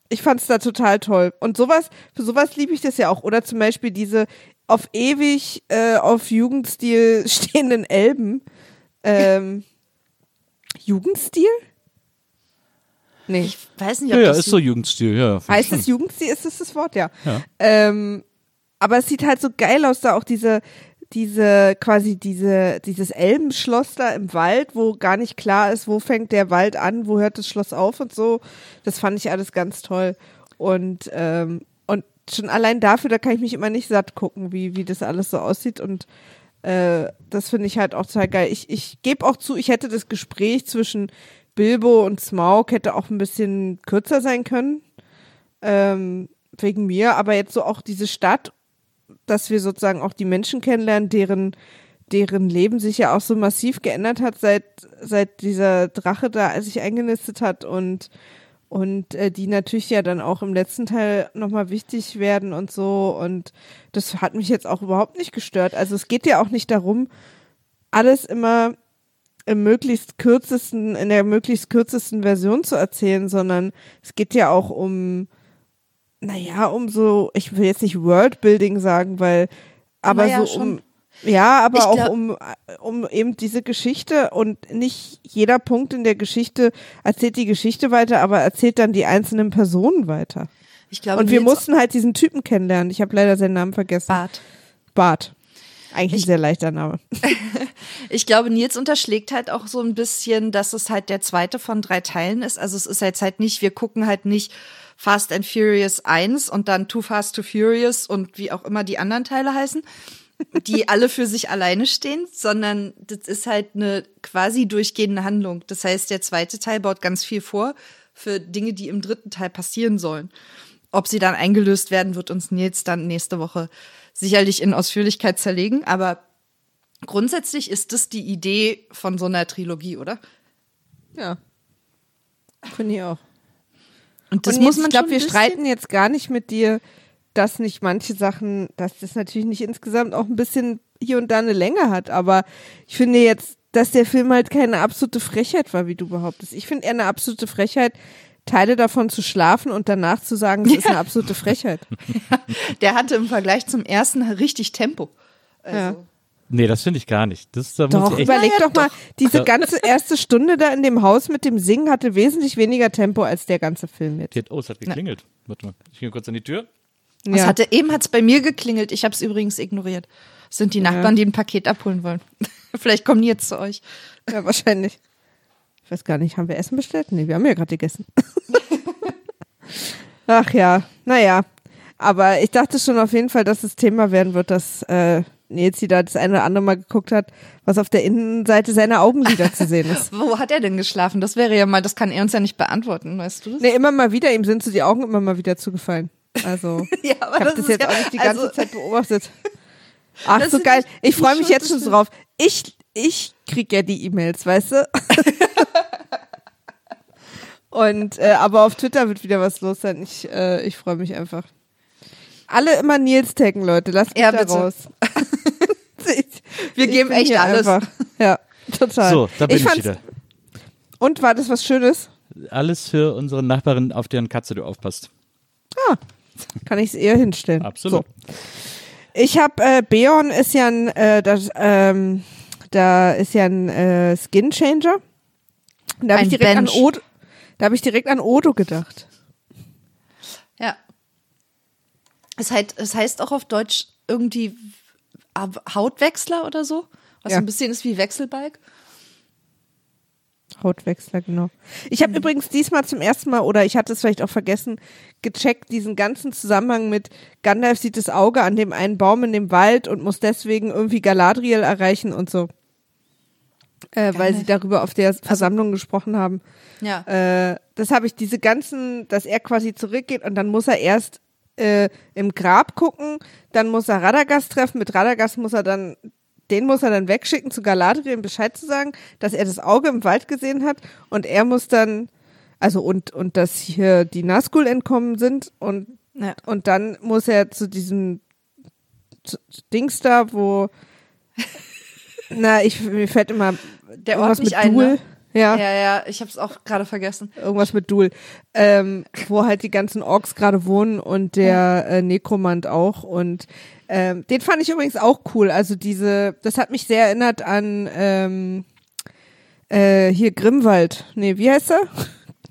ich fand es da total toll. Und sowas, für sowas liebe ich das ja auch. Oder zum Beispiel diese auf ewig äh, auf Jugendstil stehenden Elben. Ähm, Jugendstil? Nee. Ich weiß nicht, ob Ja, ja, das ist so Jugendstil, ja. Heißt es Jugendstil? Ist es das Wort? Ja. Ja. Ähm, aber es sieht halt so geil aus, da auch diese, diese, quasi diese, dieses Elbenschloss da im Wald, wo gar nicht klar ist, wo fängt der Wald an, wo hört das Schloss auf und so. Das fand ich alles ganz toll. Und, ähm, und schon allein dafür, da kann ich mich immer nicht satt gucken, wie, wie das alles so aussieht. Und äh, das finde ich halt auch total geil. Ich, ich gebe auch zu, ich hätte das Gespräch zwischen Bilbo und Smaug hätte auch ein bisschen kürzer sein können. Ähm, wegen mir, aber jetzt so auch diese Stadt, dass wir sozusagen auch die Menschen kennenlernen, deren, deren Leben sich ja auch so massiv geändert hat, seit, seit dieser Drache da sich eingenistet hat und, und äh, die natürlich ja dann auch im letzten Teil nochmal wichtig werden und so. Und das hat mich jetzt auch überhaupt nicht gestört. Also es geht ja auch nicht darum, alles immer im möglichst kürzesten, in der möglichst kürzesten Version zu erzählen, sondern es geht ja auch um, naja, um so, ich will jetzt nicht Worldbuilding sagen, weil, aber Naja, so um, schon. ja, aber Ich auch glaub- um, um eben diese Geschichte und nicht jeder Punkt in der Geschichte erzählt die Geschichte weiter, aber erzählt dann die einzelnen Personen weiter. Ich glaube, Und wir mussten halt diesen Typen kennenlernen. Ich habe leider seinen Namen vergessen. Bart. Bart. Eigentlich Ich- ein sehr leichter Name. Ich glaube, Nils unterschlägt halt auch so ein bisschen, dass es halt der zweite von drei Teilen ist. Also es ist jetzt halt nicht, wir gucken halt nicht Fast and Furious 1 und dann Too Fast, Too Furious und wie auch immer die anderen Teile heißen, die alle für sich alleine stehen, sondern das ist halt eine quasi durchgehende Handlung. Das heißt, der zweite Teil baut ganz viel vor für Dinge, die im dritten Teil passieren sollen. Ob sie dann eingelöst werden, wird uns Nils dann nächste Woche sicherlich in Ausführlichkeit zerlegen, aber Grundsätzlich ist das die Idee von so einer Trilogie, oder? Ja. Finde ich auch. Und das und muss man ich glaube, wir streiten jetzt gar nicht mit dir, dass nicht manche Sachen, dass das natürlich nicht insgesamt auch ein bisschen hier und da eine Länge hat, aber ich finde jetzt, dass der Film halt keine absolute Frechheit war, wie du behauptest. Ich finde eher eine absolute Frechheit, Teile davon zu schlafen und danach zu sagen, es ist eine absolute Frechheit. Der hatte im Vergleich zum ersten richtig Tempo. Also, Ja. Nee, das finde ich gar nicht. Das, da muss Doch, ich echt, überleg doch mal, diese Ja. ganze erste Stunde da in dem Haus mit dem Singen hatte wesentlich weniger Tempo als der ganze Film jetzt. Oh, es hat geklingelt. Warte mal, ich gehe kurz an die Tür. Es hatte, eben hat es bei mir geklingelt. Ich habe es übrigens ignoriert. Das sind die Nachbarn, die ein Paket abholen wollen. Vielleicht kommen die jetzt zu euch. Ja, wahrscheinlich. Ich weiß gar nicht, haben wir Essen bestellt? Nee, wir haben ja gerade gegessen. Ach ja, naja. Aber ich dachte schon auf jeden Fall, dass das Thema werden wird, dass äh, Nils da das eine oder andere Mal geguckt hat, was auf der Innenseite seiner Augenlider zu sehen ist. Wo hat er denn geschlafen? Das wäre ja mal, das kann er uns ja nicht beantworten, weißt du das? Nee, immer mal wieder, ihm sind so die Augen immer mal wieder zugefallen. Also, Ja, aber ich habe das ist jetzt ja- auch nicht die ganze also- Zeit beobachtet. Ach, Das so geil. Ich freue mich jetzt schon drauf. Ich, ich krieg ja die E-Mails, weißt du? Und äh, aber auf Twitter wird wieder was los sein. Ich, äh, ich freue mich einfach. Alle immer Nils taggen, Leute. Lasst mich Ja, da bitte. raus. Ich, Wir ich geben echt alles. Einfach. Ja, total. So, da bin ich, fand's- wieder. Und war das was Schönes? Alles für unsere Nachbarin, auf deren Katze du aufpasst. Kann ich es eher hinstellen. Absolut. So. Ich habe äh, Beon ist ja ein, äh, das, ähm, da ist ja ein äh, Skin Changer. Und Da habe Ein ich direkt an. Odo, da habe ich direkt an Odo gedacht. Ja. Es, halt, es heißt auch auf Deutsch irgendwie Hautwechsler oder so, was Ja. so ein bisschen ist wie Wechselbalg. Hautwechsler, genau. Ich habe übrigens diesmal zum ersten Mal, oder ich hatte es vielleicht auch vergessen, gecheckt, diesen ganzen Zusammenhang mit Gandalf sieht das Auge an dem einen Baum in dem Wald und muss deswegen irgendwie Galadriel erreichen und so. Äh, weil sie darüber auf der Versammlung gesprochen haben. Ja. Äh, das habe ich, diese ganzen, dass er quasi zurückgeht und dann muss er erst äh, im Grab gucken, dann muss er Radagast treffen, mit Radagast muss er dann den muss er dann wegschicken zu Galadriel, um Bescheid zu sagen, dass er das Auge im Wald gesehen hat und er muss dann, also und, und dass hier die Nazgul entkommen sind und, Ja. und dann muss er zu diesem zu- Dings da, wo, na, ich, mir fällt immer Der Ort nicht mit ein, Duel. ne? Ja, Ja, ja, ich habe es auch gerade vergessen. irgendwas mit Duel, ähm, wo halt die ganzen Orks gerade wohnen und der äh, Nekromant auch und ähm, den fand ich übrigens auch cool. Also diese, das hat mich sehr erinnert an ähm, äh, hier Grimwald. Nee, wie heißt er?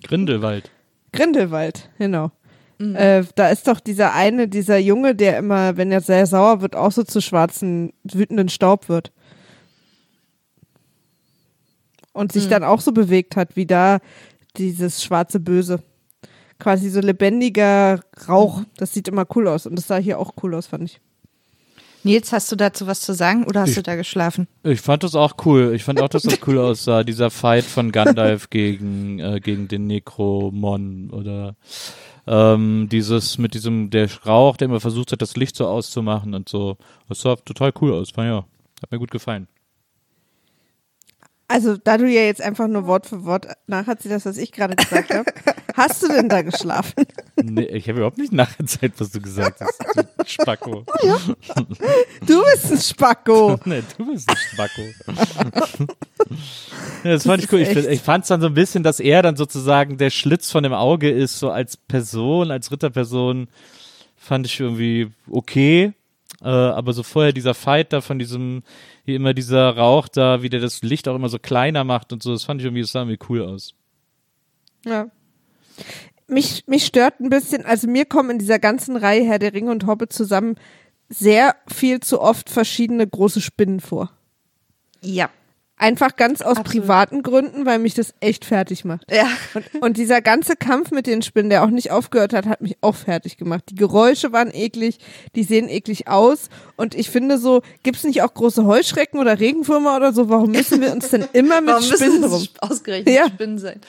Grindelwald. Grindelwald, genau. Äh, da ist doch dieser eine, dieser Junge, der immer, wenn er sehr sauer wird, auch so zu schwarzen, wütenden Staub wird. Und sich dann auch so bewegt hat, wie da dieses schwarze Böse. Quasi so lebendiger Rauch. Das sieht immer cool aus. Und das sah hier auch cool aus, fand ich. Nils, hast du dazu was zu sagen oder hast Ich- du da geschlafen? Ich fand das auch cool. Ich fand auch, dass das cool aussah. Dieser Fight von Gandalf gegen, äh, gegen den Necromon oder ähm, dieses mit diesem, der Rauch, der immer versucht hat, das Licht so auszumachen und so. Das sah total cool aus. Fand ja. Hat mir gut gefallen. Also, da du ja jetzt einfach nur Wort für Wort nacherzählt hast, was ich gerade gesagt habe, hast du denn da geschlafen? Nee, ich habe überhaupt nicht nachgezählt, was du gesagt hast. Du Spacko. Du bist ein Spacko. nee, du bist ein Spacko. ja, das fand Das ich cool. ist Ich, echt- ich fand es dann so ein bisschen, dass er dann sozusagen der Schlitz von dem Auge ist, so als Person, als Ritterperson, fand ich irgendwie okay. Äh, aber so vorher dieser Fight da von diesem, hier immer dieser Rauch da, wie der das Licht auch immer so kleiner macht und so, das fand ich irgendwie, das sah irgendwie cool aus. Ja. Mich, mich stört ein bisschen, also mir kommen in dieser ganzen Reihe Herr der Ringe und Hobbit zusammen sehr viel zu oft verschiedene große Spinnen vor. Ja. Einfach ganz aus Absolut. privaten Gründen, weil mich das echt fertig macht. Ja. Und, und dieser ganze Kampf mit den Spinnen, der auch nicht aufgehört hat, hat mich auch fertig gemacht. Die Geräusche waren eklig, die sehen eklig aus. Und ich finde so, gibt's nicht auch große Heuschrecken oder Regenwürmer oder so? Warum müssen wir uns denn immer mit Warum Spinnen rum? ausgerechnet Ja. Spinnen sein?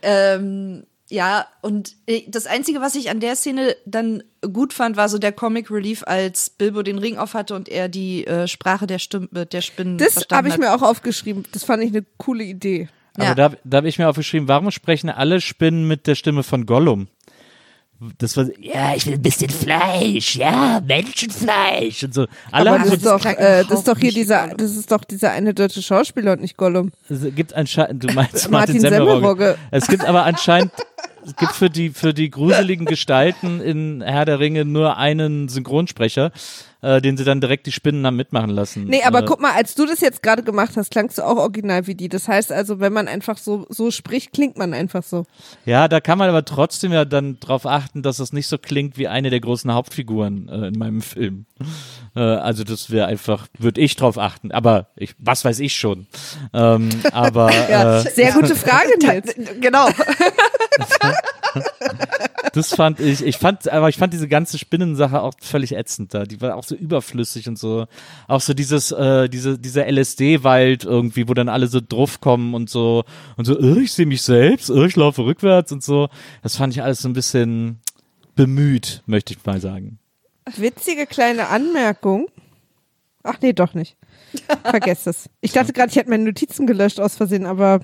Ähm, ja, und äh, das Einzige, was ich an der Szene dann gut fand, war so der Comic Relief, als Bilbo den Ring aufhatte und er die äh, Sprache der, Stimm äh, der Spinnen Das verstanden habe ich hat. mir auch aufgeschrieben. Das fand ich eine coole Idee. Aber Ja. da, da habe ich mir aufgeschrieben, warum sprechen alle Spinnen mit der Stimme von Gollum? Das war, ja, ich will ein bisschen Fleisch, ja, Menschenfleisch und so. Alle Aber haben das ist doch, äh, das ist doch hier dieser, Gollum. das ist doch dieser eine deutsche Schauspieler und nicht Gollum. es gibt anscheinend, du meinst Martin Martin, Semmelrogge. Semmelrogge. Es gibt aber anscheinend, es gibt für die, für die gruseligen Gestalten in Herr der Ringe nur einen Synchronsprecher, äh, den sie dann direkt die Spinnen haben mitmachen lassen. Nee, aber äh, guck mal, als du das jetzt gerade gemacht hast, klangst du auch original wie die. Das heißt also, wenn man einfach so, so spricht, klingt man einfach so. Ja, da kann man aber trotzdem ja dann drauf achten, dass das nicht so klingt wie eine der großen Hauptfiguren äh, in meinem Film. Äh, also das wäre einfach, würde ich drauf achten. Aber ich, was weiß ich schon. Ähm, aber Ja, äh, sehr gute Frage, Nils. Genau. das fand ich, ich fand, aber ich fand diese ganze Spinnensache auch völlig ätzend da. Die war auch so überflüssig und so. Auch so dieses, äh, diese, dieser LSD-Wald irgendwie, wo dann alle so drauf kommen und so und so, äh, ich sehe mich selbst, äh, ich laufe rückwärts und so. Das fand ich alles so ein bisschen bemüht, möchte ich mal sagen. Witzige kleine Anmerkung. Ach nee, doch nicht. Vergesst es. Ich dachte gerade, ich hätte meine Notizen gelöscht aus Versehen, aber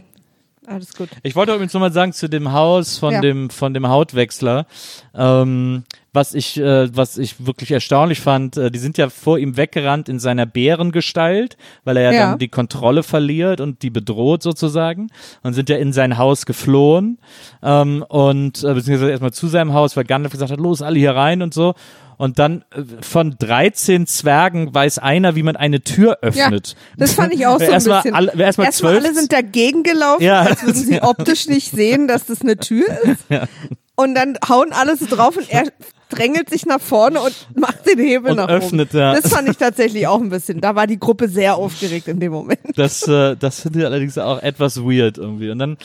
alles gut. Ich wollte übrigens nochmal sagen zu dem Haus von Ja. dem von dem Hautwechsler, ähm, was ich äh, was ich wirklich erstaunlich fand. Äh, die sind ja vor ihm weggerannt in seiner Bärengestalt, weil er ja, Ja. dann die Kontrolle verliert und die bedroht sozusagen und sind ja in sein Haus geflohen ähm, und äh, beziehungsweise erstmal zu seinem Haus, weil Gandalf gesagt hat, los alle hier rein und so. Und dann äh, von 13 Zwergen weiß einer, wie man eine Tür öffnet. Das fand ich auch so ein erstmal bisschen. Alle, erstmal Erstmal zwölf alle sind dagegen gelaufen, Ja. als würden sie optisch nicht sehen, dass das eine Tür ist. Und dann hauen alle so drauf und er drängelt sich nach vorne und macht den Hebel Und nach öffnet, oben. ja. Das fand ich tatsächlich auch ein bisschen. Da war die Gruppe sehr aufgeregt in dem Moment. Das, äh, das finde ich allerdings auch etwas weird irgendwie. Und dann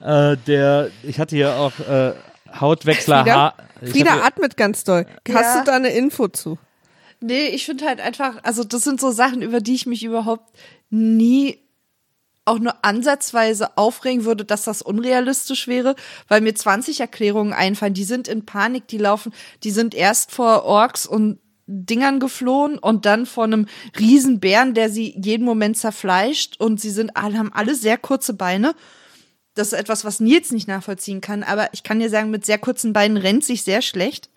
äh, der, ich hatte hier auch äh, Hautwechsler. Frieda, Ha Frieda hab atmet ganz doll. Hast Ja. du da eine Info zu? Nee, ich finde halt einfach, also das sind so Sachen, über die ich mich überhaupt nie auch nur ansatzweise aufregen würde, dass das unrealistisch wäre, weil mir 20 Erklärungen einfallen, die sind in Panik, die laufen, die sind erst vor Orks und Dingern geflohen und dann von einem Riesenbären, der sie jeden Moment zerfleischt und sie sind alle, haben alle sehr kurze Beine. Das ist etwas, was Nils nicht nachvollziehen kann, aber ich kann dir sagen, mit sehr kurzen Beinen rennt sich sehr schlecht.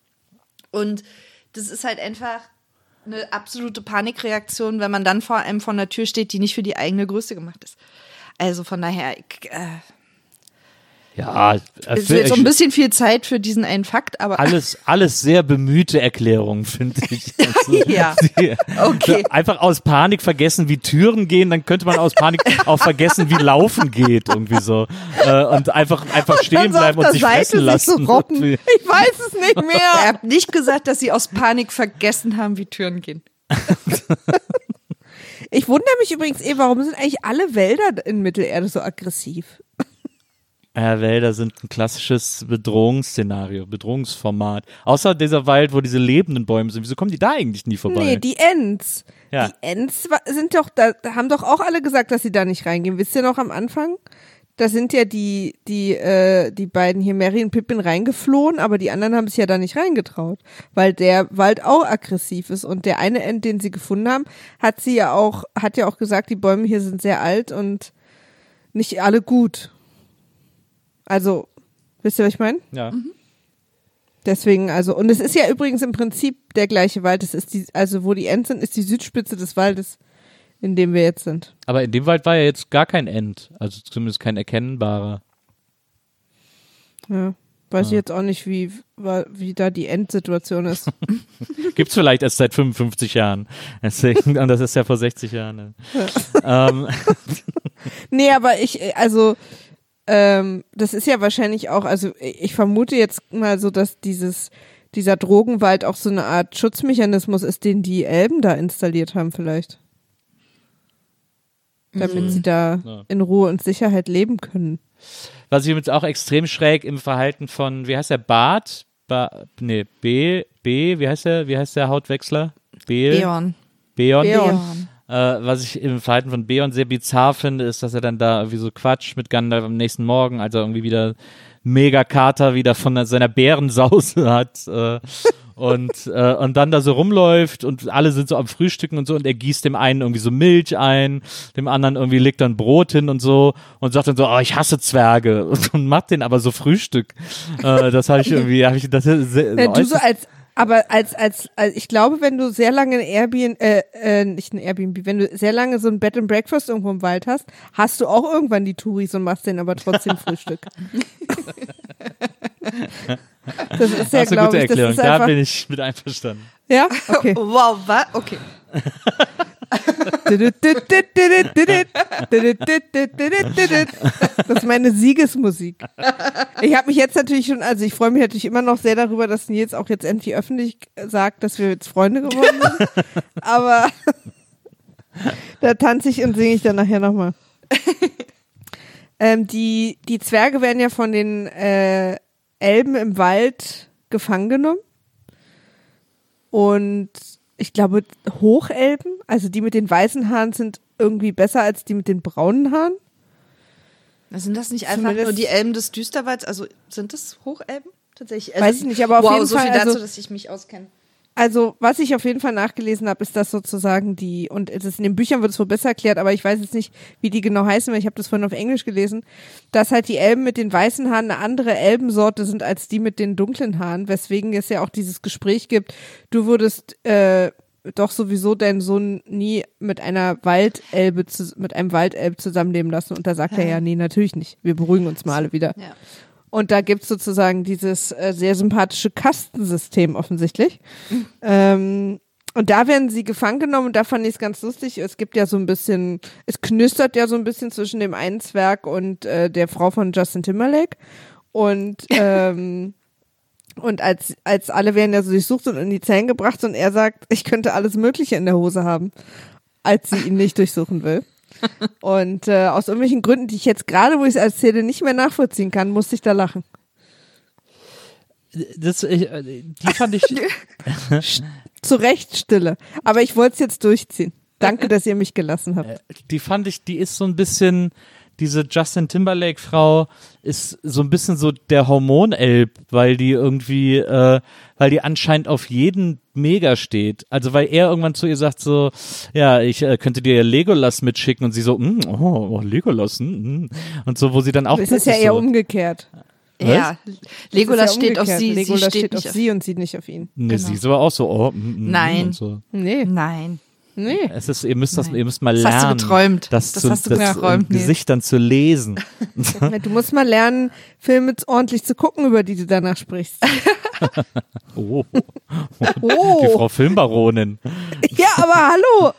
Und das ist halt einfach eine absolute Panikreaktion, wenn man dann vor einem vor der Tür steht, die nicht für die eigene Größe gemacht ist. Also von daher, ich, äh, Ja, es ist jetzt so ein bisschen viel Zeit für diesen einen Fakt, aber alles, alles sehr bemühte Erklärungen, finde ich. Also, Ja. die, Okay. Einfach aus Panik vergessen, wie Türen gehen, dann könnte man aus Panik auch vergessen, wie Laufen geht, irgendwie so. Äh, und einfach, einfach stehen auf bleiben und sich Seite fressen sich lassen. So rocken. Ich weiß es nicht er mehr. hat nicht gesagt, dass sie aus Panik vergessen haben, wie Türen gehen. Ich wundere mich übrigens eh, warum sind eigentlich alle Wälder in Mittelerde so aggressiv? Ja, Wälder sind ein klassisches Bedrohungsszenario, Bedrohungsformat. Außer dieser Wald, wo diese lebenden Bäume sind. Wieso kommen die da eigentlich nie vorbei? Nee, die Ents. Ja. Die Ents sind doch, da da haben doch auch alle gesagt, dass sie da nicht reingehen. Wisst ihr noch am Anfang? Da sind ja die, die, äh, die beiden hier, Mary und Pippin, reingeflohen, aber die anderen haben sich ja da nicht reingetraut, weil der Wald auch aggressiv ist. Und der eine Ent, den sie gefunden haben, hat sie ja auch, hat ja auch gesagt, die Bäume hier sind sehr alt und nicht alle gut. Also, wisst ihr, was ich meine? ja. Deswegen, also, und es ist ja übrigens im Prinzip der gleiche Wald. Es ist die, also wo die Ents sind, ist die Südspitze des Waldes, in dem wir jetzt sind. Aber in dem Wald war ja jetzt gar kein End. Also zumindest kein erkennbarer. Ja. Weiß ich jetzt auch nicht, wie, wie da die Endsituation ist. Gibt's vielleicht erst seit 55 Jahren. Deswegen, und das ist ja vor 60 Jahren. Ja. ähm, nee, aber ich, äh, also, ähm, das ist ja wahrscheinlich auch, also ich vermute jetzt mal so, dass dieses, dieser Drogenwald auch so eine Art Schutzmechanismus ist, den die Elben da installiert haben vielleicht. Damit sie da Ja. in Ruhe und Sicherheit leben können. was ich übrigens auch extrem schräg im Verhalten von, wie heißt der, Bart? Ba, nee, B, B, wie heißt der, wie heißt der Hautwechsler? Beel? Beorn. Beon. Äh, was ich im Verhalten von Beon sehr bizarr finde, ist, dass er dann da irgendwie so quatscht mit Gandalf am nächsten Morgen, als er irgendwie wieder mega Kater wieder von seiner Bärensause hat äh, und, äh, und dann da so rumläuft und alle sind so am Frühstücken und so und er gießt dem einen irgendwie so Milch ein, dem anderen irgendwie legt dann Brot hin und so und sagt dann so, oh, ich hasse Zwerge und macht den aber so Frühstück. Äh, das habe ich irgendwie, hab ich, das ist sehr, Ja, du so als, aber als, als, als, ich glaube, wenn du sehr lange ein Airbnb, äh, äh, nicht ein Airbnb, wenn du sehr lange so ein Bed and Breakfast irgendwo im Wald hast, hast du auch irgendwann die Touris und machst denen aber trotzdem Frühstück. das ist ja, das ist eine glaube gute ich, das Erklärung. ist Da einfach, bin ich mit einverstanden. ja, okay. Wow, was? Okay. Das ist meine Siegesmusik. Ich habe mich jetzt natürlich schon, also ich freue mich natürlich immer noch sehr darüber, dass Nils auch jetzt endlich öffentlich sagt, dass wir jetzt Freunde geworden sind. Aber da tanze ich und singe ich dann nachher nochmal. Ähm, die, die Zwerge werden ja von den äh, Elben im Wald gefangen genommen. Und ich glaube, Hochelben, also die mit den weißen Haaren, sind irgendwie besser als die mit den braunen Haaren. Sind das nicht einfach Zumindest- nur die Elben des Düsterwalds? Also sind das Hochelben? Tatsächlich. Also, Weiß ich nicht, aber auf wow, jeden so Fall, viel dazu, also- dass ich mich auskenne. Also, was ich auf jeden Fall nachgelesen habe, ist das sozusagen die, und es ist in den Büchern wird es wohl besser erklärt, aber ich weiß jetzt nicht, wie die genau heißen, weil ich habe das vorhin auf Englisch gelesen, dass halt die Elben mit den weißen Haaren eine andere Elbensorte sind als die mit den dunklen Haaren, weswegen es ja auch dieses Gespräch gibt, du würdest äh, doch sowieso deinen Sohn nie mit einer Waldelbe, zu, mit einem Waldelb zusammenleben lassen. Und da sagt er ja, nee, natürlich nicht. Wir beruhigen uns mal alle wieder. Ja. Und da gibt's sozusagen dieses äh, sehr sympathische Kastensystem offensichtlich. Ähm, und da werden sie gefangen genommen und da fand ich es ganz lustig. Es gibt ja so ein bisschen, es knistert ja so ein bisschen zwischen dem einen Zwerg und äh, der Frau von Justin Timberlake. Und ähm, und als, als alle werden ja so durchsucht und in die Zellen gebracht und er sagt, ich könnte alles Mögliche in der Hose haben, als sie ihn nicht durchsuchen will. Und äh, aus irgendwelchen Gründen, die ich jetzt gerade, wo ich es erzähle, nicht mehr nachvollziehen kann, musste ich da lachen. Das, ich, äh, die fand ich, Zu Recht Stille. Aber ich wollte es jetzt durchziehen. Danke, dass ihr mich gelassen habt. die fand ich, die ist so ein bisschen, diese Justin Timberlake-Frau ist so ein bisschen so der Hormonelb, weil die irgendwie, äh, weil die anscheinend auf jeden mega steht. Also weil er irgendwann zu ihr sagt so, ja, ich äh, könnte dir Legolas mitschicken und sie so, mm, oh, oh, Legolas, mm, mm. und so, wo sie dann auch Das ist ja eher so, umgekehrt. Ja, Legolas ja steht auf sie, Legolas sie steht, nicht auf sie und sie nicht auf ihn. Ne, sie ist aber auch so, oh, mm, mm, Nein. Und so. Nee, Nein. Nee. Es ist, ihr müsst das, ihr müsst mal Das lernen. hast du geträumt. Das, Das zu, hast du das geträumt, nee. Gesichtern zu lesen. Du musst mal lernen, Filme ordentlich zu gucken, über die du danach sprichst. Oh. Oh. Die Frau Filmbaronin. Ja, aber hallo.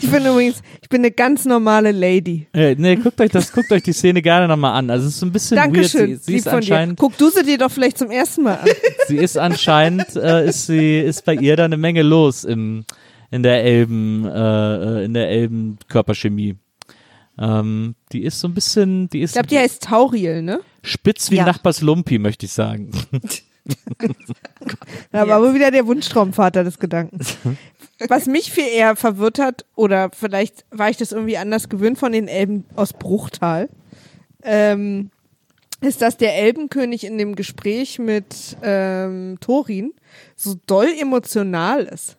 Ich bin übrigens, ich bin eine ganz normale Lady. Äh, nee, guckt euch das, guckt euch die Szene gerne nochmal an. Also es ist so ein bisschen Dankeschön, weird. Sie, sie ist von dir. anscheinend, Guck du sie dir doch vielleicht zum ersten Mal an. sie ist anscheinend, äh, ist sie, ist bei ihr da eine Menge los im, in der Elben, äh, äh, in der Elben Körperchemie. Ähm, die ist so ein bisschen, die ist Ich glaube, die heißt Tauriel, ne? spitz wie Ja. Nachbars Lumpi, möchte ich sagen. Da war aber wieder der Wunschtraumvater des Gedankens. Was mich viel eher verwirrt hat, oder vielleicht war ich das irgendwie anders gewöhnt von den Elben aus Bruchtal, ähm, ist, dass der Elbenkönig in dem Gespräch mit ähm, Thorin so doll emotional ist.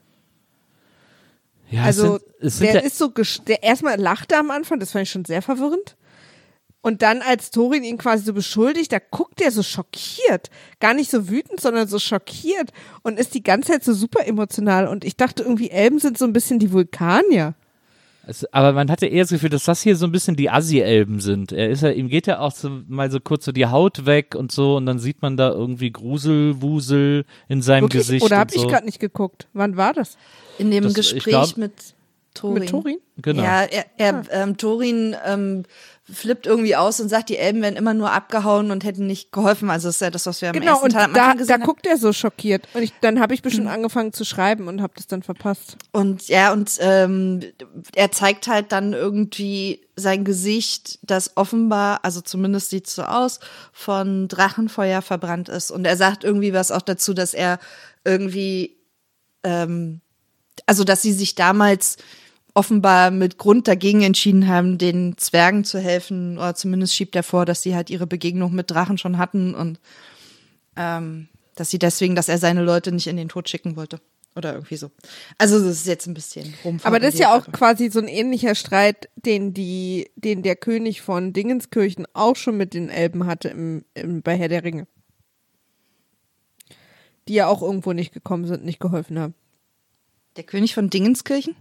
Ja, Also es sind, es sind der ja, ist so, der erstmal lachte am Anfang, das fand ich schon sehr verwirrend. Und dann, als Thorin ihn quasi so beschuldigt, da guckt er so schockiert. Gar nicht so wütend, sondern so schockiert und ist die ganze Zeit so super emotional. Und ich dachte irgendwie, Elben sind so ein bisschen die Vulkanier. es, aber man hatte eher das Gefühl, dass das hier so ein bisschen die Assi-Elben sind. Er ist ja, ihm geht ja auch so, mal so kurz so die Haut weg und so und dann sieht man da irgendwie Gruselwusel in seinem Wirklich? Gesicht. Oder habe so. ich gerade nicht geguckt? Wann war das? In dem Das- Gespräch glaub- mit Thorin. Mit Thorin? Genau. Ja, er, er ähm, Thorin ähm, flippt irgendwie aus und sagt, die Elben werden immer nur abgehauen und hätten nicht geholfen. Also das ist ja das, was wir am Genau, ersten und Teil am da, da gesehen haben. guckt er so schockiert. Und ich, dann habe ich bestimmt angefangen zu schreiben und habe das dann verpasst. Und ja, und ähm, er zeigt halt dann irgendwie sein Gesicht, das offenbar, also zumindest sieht so aus, von Drachenfeuer verbrannt ist. Und er sagt irgendwie was auch dazu, dass er irgendwie, ähm, also dass sie sich damals offenbar mit Grund dagegen entschieden haben, den Zwergen zu helfen. Oder zumindest schiebt er vor, dass sie halt ihre Begegnung mit Drachen schon hatten und ähm, dass sie deswegen, dass er seine Leute nicht in den Tod schicken wollte. Oder irgendwie so. Also das ist jetzt ein bisschen rum. Aber das ist ja auch quasi so ein ähnlicher Streit, den die, den der König von Dingenskirchen auch schon mit den Elben hatte im, im, bei Herr der Ringe. Die ja auch irgendwo nicht gekommen sind, nicht geholfen haben. Der König von Dingenskirchen?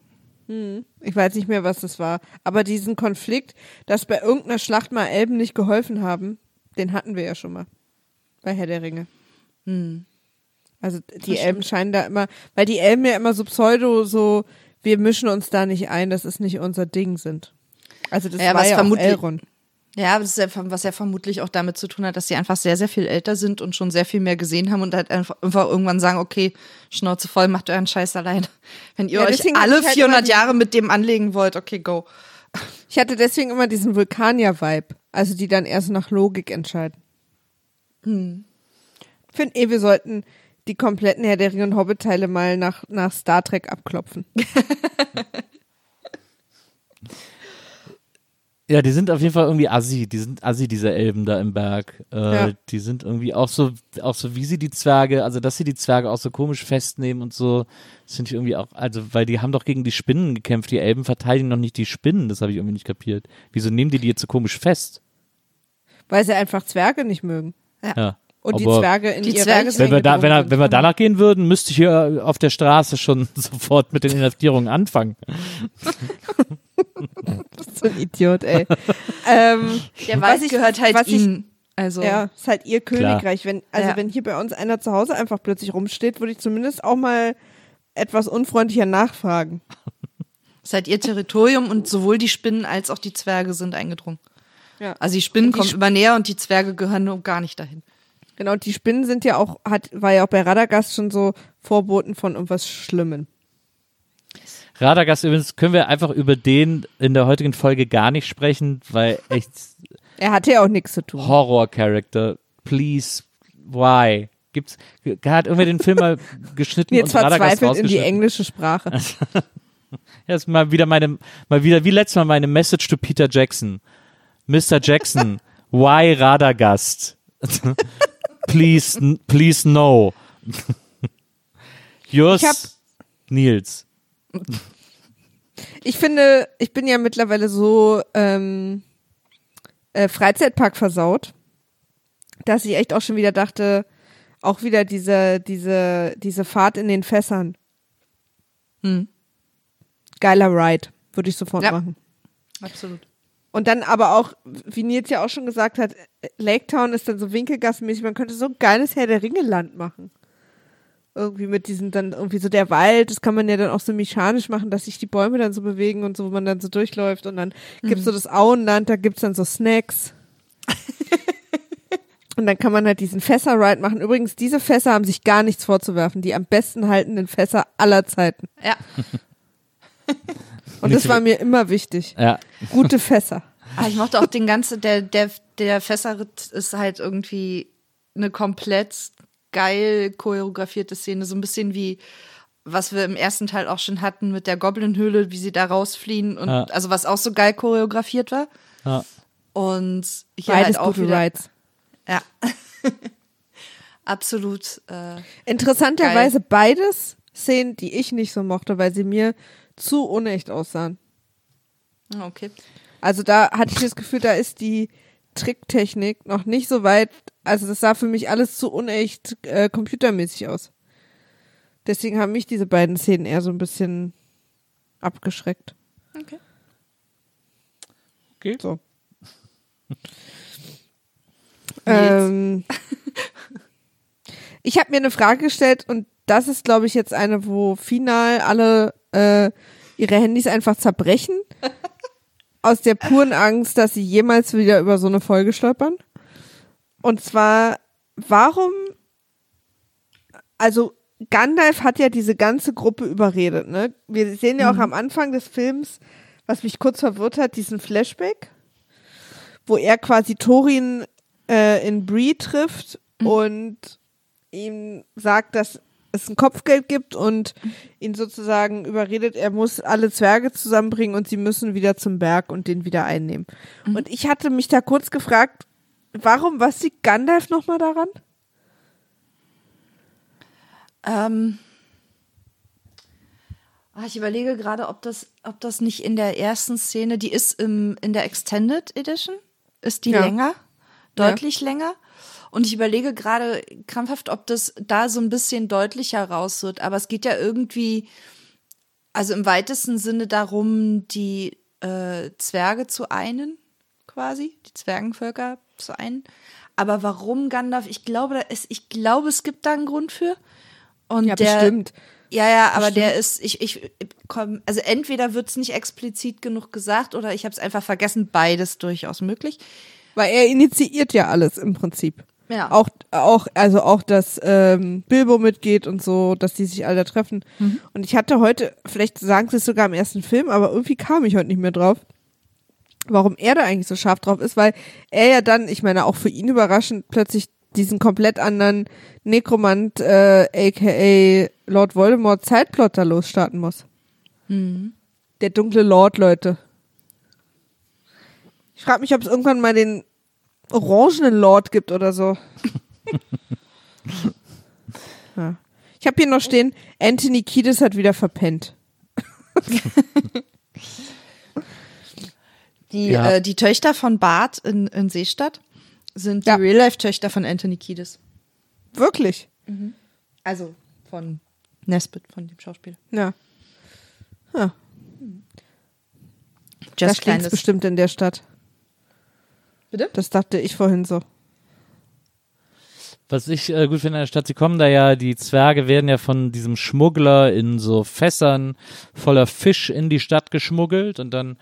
Ich weiß nicht mehr, was das war. Aber diesen Konflikt, dass bei irgendeiner Schlacht mal Elben nicht geholfen haben, den hatten wir ja schon mal. Bei Herr der Ringe. Also die Elben scheinen da immer, weil die Elben ja immer so pseudo, so, wir mischen uns da nicht ein, das ist nicht unser Ding sind. Also das Ja, war ja auch vermutlich- Elrond. Ja, aber das ist ja, was ja vermutlich auch damit zu tun hat, dass sie einfach sehr, sehr viel älter sind und schon sehr viel mehr gesehen haben und halt einfach, irgendwann sagen, okay, Schnauze voll, macht euren Scheiß allein. Wenn ihr Ja, euch alle halt 400 immer die- Jahre mit dem anlegen wollt, okay, go. Ich hatte deswegen immer diesen Vulkanier-Vibe, also die dann erst nach Logik entscheiden. Hm. Ich finde eh, wir sollten die kompletten Herr der Ringe und Hobbit-Teile mal nach, nach Star Trek abklopfen. Ja, die sind auf jeden Fall irgendwie assi. Die sind assi, diese Elben da im Berg. Äh, Ja. Die sind irgendwie auch so, auch so, wie sie die Zwerge, also dass sie die Zwerge auch so komisch festnehmen und so, das finde ich irgendwie auch, also, weil die haben doch gegen die Spinnen gekämpft. Die Elben verteidigen noch nicht die Spinnen, das habe ich irgendwie nicht kapiert. Wieso nehmen die die jetzt so komisch fest? Weil sie einfach Zwerge nicht mögen. Ja. Und die Zwerge in die ihr Zwerge sind- Wenn wir, da, wenn, er, eingedrungen wenn wir sind. danach gehen würden, müsste ich hier auf der Straße schon sofort mit den Inhaftierungen anfangen. So ein Idiot, ey. ähm, Der Was Wald ich- gehört halt was ich- ihnen. Also, ja, ist halt ihr Königreich. Wenn, also Ja. wenn hier bei uns einer zu Hause einfach plötzlich rumsteht, würde ich zumindest auch mal etwas unfreundlicher nachfragen. ist halt ihr Territorium und sowohl die Spinnen als auch die Zwerge sind eingedrungen. Ja. Also die Spinnen die kommen Sp- immer näher und die Zwerge gehören nur gar nicht dahin. Genau, die Spinnen sind ja auch, hat, war ja auch bei Radagast schon so Vorboten von irgendwas Schlimmem. Radagast übrigens können wir einfach über den in der heutigen Folge gar nicht sprechen, weil echt Er hatte ja auch nichts zu tun. Horror-Character. Please, why? Gibt's, hat irgendwer den Film mal geschnitten Jetzt und Radagast verzweifelt in die englische Sprache. Ja, ist mal wieder meine, mal wieder, wie letztes Mal meine Message to Peter Jackson. Mr. Jackson, why Radagast? please, please no. Hab- Nils. Ich finde, ich bin ja mittlerweile so ähm, äh, Freizeitpark versaut, dass ich echt auch schon wieder dachte, auch wieder diese, diese, diese Fahrt in den Fässern. Hm. Geiler Ride, würde ich sofort Ja. machen. Absolut. Und dann aber auch, wie Nils ja auch schon gesagt hat, Lake Town ist dann so winkelgassenmäßig, man könnte so ein geiles Herr der Ringe Land machen. Irgendwie mit diesem dann irgendwie so der Wald, das kann man ja dann auch so mechanisch machen, dass sich die Bäume dann so bewegen und so, wo man dann so durchläuft und dann gibt's so das Auenland, da gibt's dann so Snacks. und dann kann man halt diesen Fässer-Ride machen. Übrigens, diese Fässer haben sich gar nichts vorzuwerfen, die am besten haltenden Fässer aller Zeiten. Ja. Und das war mir immer wichtig. Ja. Gute Fässer. Ah, ich mochte auch den ganzen, der, der, der Fässerritt ist halt irgendwie eine komplett geil choreografierte Szene, so ein bisschen wie was wir im ersten Teil auch schon hatten mit der Goblin-Höhle, wie sie da rausfliehen und Ja. also was auch so geil choreografiert war. Ja. Und hier Beides halt auch gute wieder, Rides. Ja. Absolut. Äh, Interessanterweise beides Szenen, die ich nicht so mochte, weil sie mir zu unecht aussahen. okay. Also da hatte ich das Gefühl, da ist die Tricktechnik noch nicht so weit. Also das sah für mich alles zu unecht äh, computermäßig aus. Deswegen haben mich diese beiden Szenen eher so ein bisschen abgeschreckt. Okay. Okay. So. Ähm, ich habe mir eine Frage gestellt und das ist, glaube ich, jetzt eine, wo final alle äh, ihre Handys einfach zerbrechen. aus der puren Angst, dass sie jemals wieder über so eine Folge stolpern. Und zwar, warum, also Gandalf hat ja diese ganze Gruppe überredet, ne? Wir sehen ja auch am Anfang des Films, was mich kurz verwirrt hat, diesen Flashback, wo er quasi Thorin äh, in Bree trifft und ihm sagt, dass es ein Kopfgeld gibt und ihn sozusagen überredet, er muss alle Zwerge zusammenbringen und sie müssen wieder zum Berg und den wieder einnehmen. Und ich hatte mich da kurz gefragt, warum, was liegt Gandalf nochmal daran? Ähm, ah, ich überlege gerade, ob das, ob das nicht in der ersten Szene, die ist im, in der Extended Edition, ist die Ja. länger, deutlich länger. Und ich überlege gerade krampfhaft, ob das da so ein bisschen deutlicher raus wird. Aber es geht ja irgendwie, also im weitesten Sinne darum, die äh, Zwerge zu einen, quasi, die Zwergenvölker zu einen. Aber warum Gandalf? Ich glaube, da ist, ich glaube, es gibt da einen Grund für. Und Ja, der, bestimmt. Ja, ja, aber Bestimmt. der ist, ich, ich, komm, also entweder wird es nicht explizit genug gesagt oder ich habe es einfach vergessen. Beides durchaus möglich. Weil er initiiert ja alles im Prinzip. Ja. Auch, auch, also auch, dass ähm, Bilbo mitgeht und so, dass die sich alle treffen. Und ich hatte heute, vielleicht sagen sie es sogar im ersten Film, aber irgendwie kam ich heute nicht mehr drauf, warum er da eigentlich so scharf drauf ist, weil er ja dann, ich meine, auch für ihn überraschend, plötzlich diesen komplett anderen Nekromant, äh, aka Lord Voldemort Zeitplot da losstarten muss. Der dunkle Lord, Leute. Ich frage mich, ob es irgendwann mal den orangenen Lord gibt oder so. ja. Ich habe hier noch stehen, Anthony Kiedis hat wieder verpennt. Die, Ja. äh, die Töchter von Bart in, in Seestadt sind Ja. die Real-Life-Töchter von Anthony Kiedis. Wirklich. Also von Nesbitt, von dem Schauspieler. Ja. ja. Just das klingt kleines. bestimmt in der Stadt. Bitte? Das dachte ich vorhin so. Was ich äh, gut finde in der Stadt, sie kommen da ja, die Zwerge werden ja von diesem Schmuggler in so Fässern voller Fisch in die Stadt geschmuggelt und dann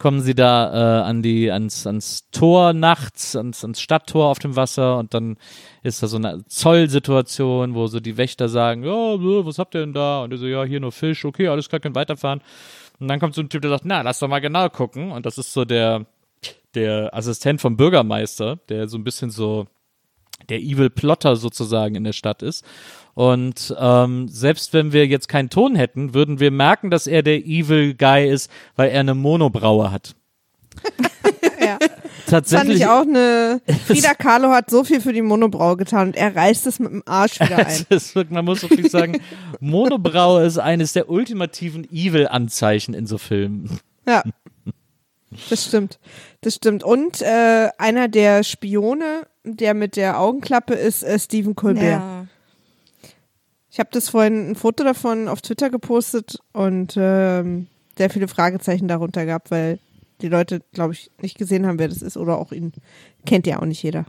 kommen sie da äh, an die, ans, ans Tor nachts, ans, ans Stadttor auf dem Wasser und dann ist da so eine Zollsituation, wo so die Wächter sagen, ja, was habt ihr denn da? Und die so, ja, hier nur Fisch, okay, alles klar, könnt weiterfahren. Und dann kommt so ein Typ, der sagt, na, lass doch mal genau gucken. Und das ist so der, der Assistent vom Bürgermeister, der so ein bisschen so der Evil Plotter sozusagen in der Stadt ist. Und ähm, selbst wenn wir jetzt keinen Ton hätten, würden wir merken, dass er der Evil Guy ist, weil er eine Monobraue hat. Ja. Fand Tatsächlich. ich auch eine. Frida Kahlo hat so viel für die Monobraue getan und er reißt es mit dem Arsch wieder ein. Ist man muss wirklich sagen, Monobraue ist eines der ultimativen Evil-Anzeichen in so Filmen. Ja. Das stimmt. Das stimmt. Und äh, einer der Spione, der mit der Augenklappe ist, äh, Stephen Colbert. Ja. Ich habe das vorhin ein Foto davon auf Twitter gepostet und ähm, sehr viele Fragezeichen darunter gehabt, weil die Leute, glaube ich, nicht gesehen haben, wer das ist oder auch ihn kennt ja auch nicht jeder.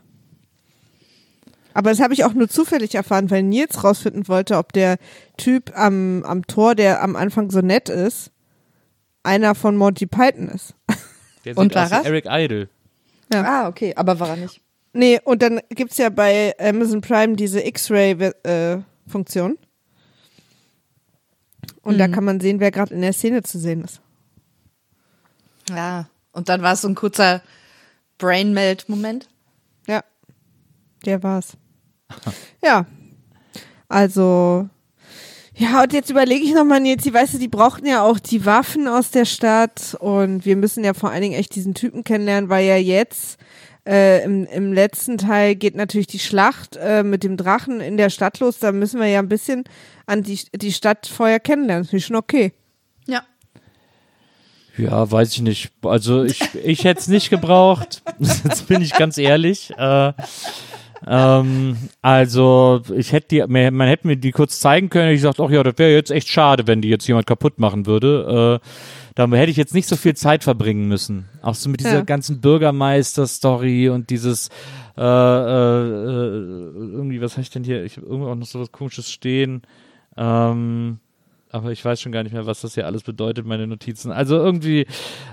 Aber das habe ich auch nur zufällig erfahren, weil Nils rausfinden wollte, ob der Typ am, am Tor, der am Anfang so nett ist, einer von Monty Python ist. Der Und sieht aus war wie das? Eric Idle. Ah, okay, aber war er nicht. Nee, und dann gibt's ja bei Amazon Prime diese X-Ray-Funktion. Und da kann man sehen, wer gerade in der Szene zu sehen ist. Ja. Und dann war es so ein kurzer Brain-Melt-Moment. Ja, der war's. ja, also ja, und jetzt überlege ich nochmal, Nils, die weißt du, die brauchten ja auch die Waffen aus der Stadt und wir müssen ja vor allen Dingen echt diesen Typen kennenlernen, weil ja jetzt äh, im, im letzten Teil geht natürlich die Schlacht äh, mit dem Drachen in der Stadt los. Da müssen wir ja ein bisschen an die, die Stadt vorher kennenlernen. Das ist schon okay. Ja. Ja, weiß ich nicht. Also ich, ich hätte es nicht gebraucht. Jetzt bin ich ganz ehrlich. Äh, ähm, also ich hätte die, mir- man hätte mir die kurz zeigen können. Ich gesagt, ach ja, das wäre jetzt echt schade, wenn die jetzt jemand kaputt machen würde. Äh, da hätte ich jetzt nicht so viel Zeit verbringen müssen. Auch so mit dieser Ja. ganzen Bürgermeister-Story und dieses äh, äh, äh, irgendwie, was habe ich denn hier? Ich habe irgendwo auch noch so was komisches stehen. Ähm, aber ich weiß schon gar nicht mehr, was das hier alles bedeutet, meine Notizen. Also irgendwie,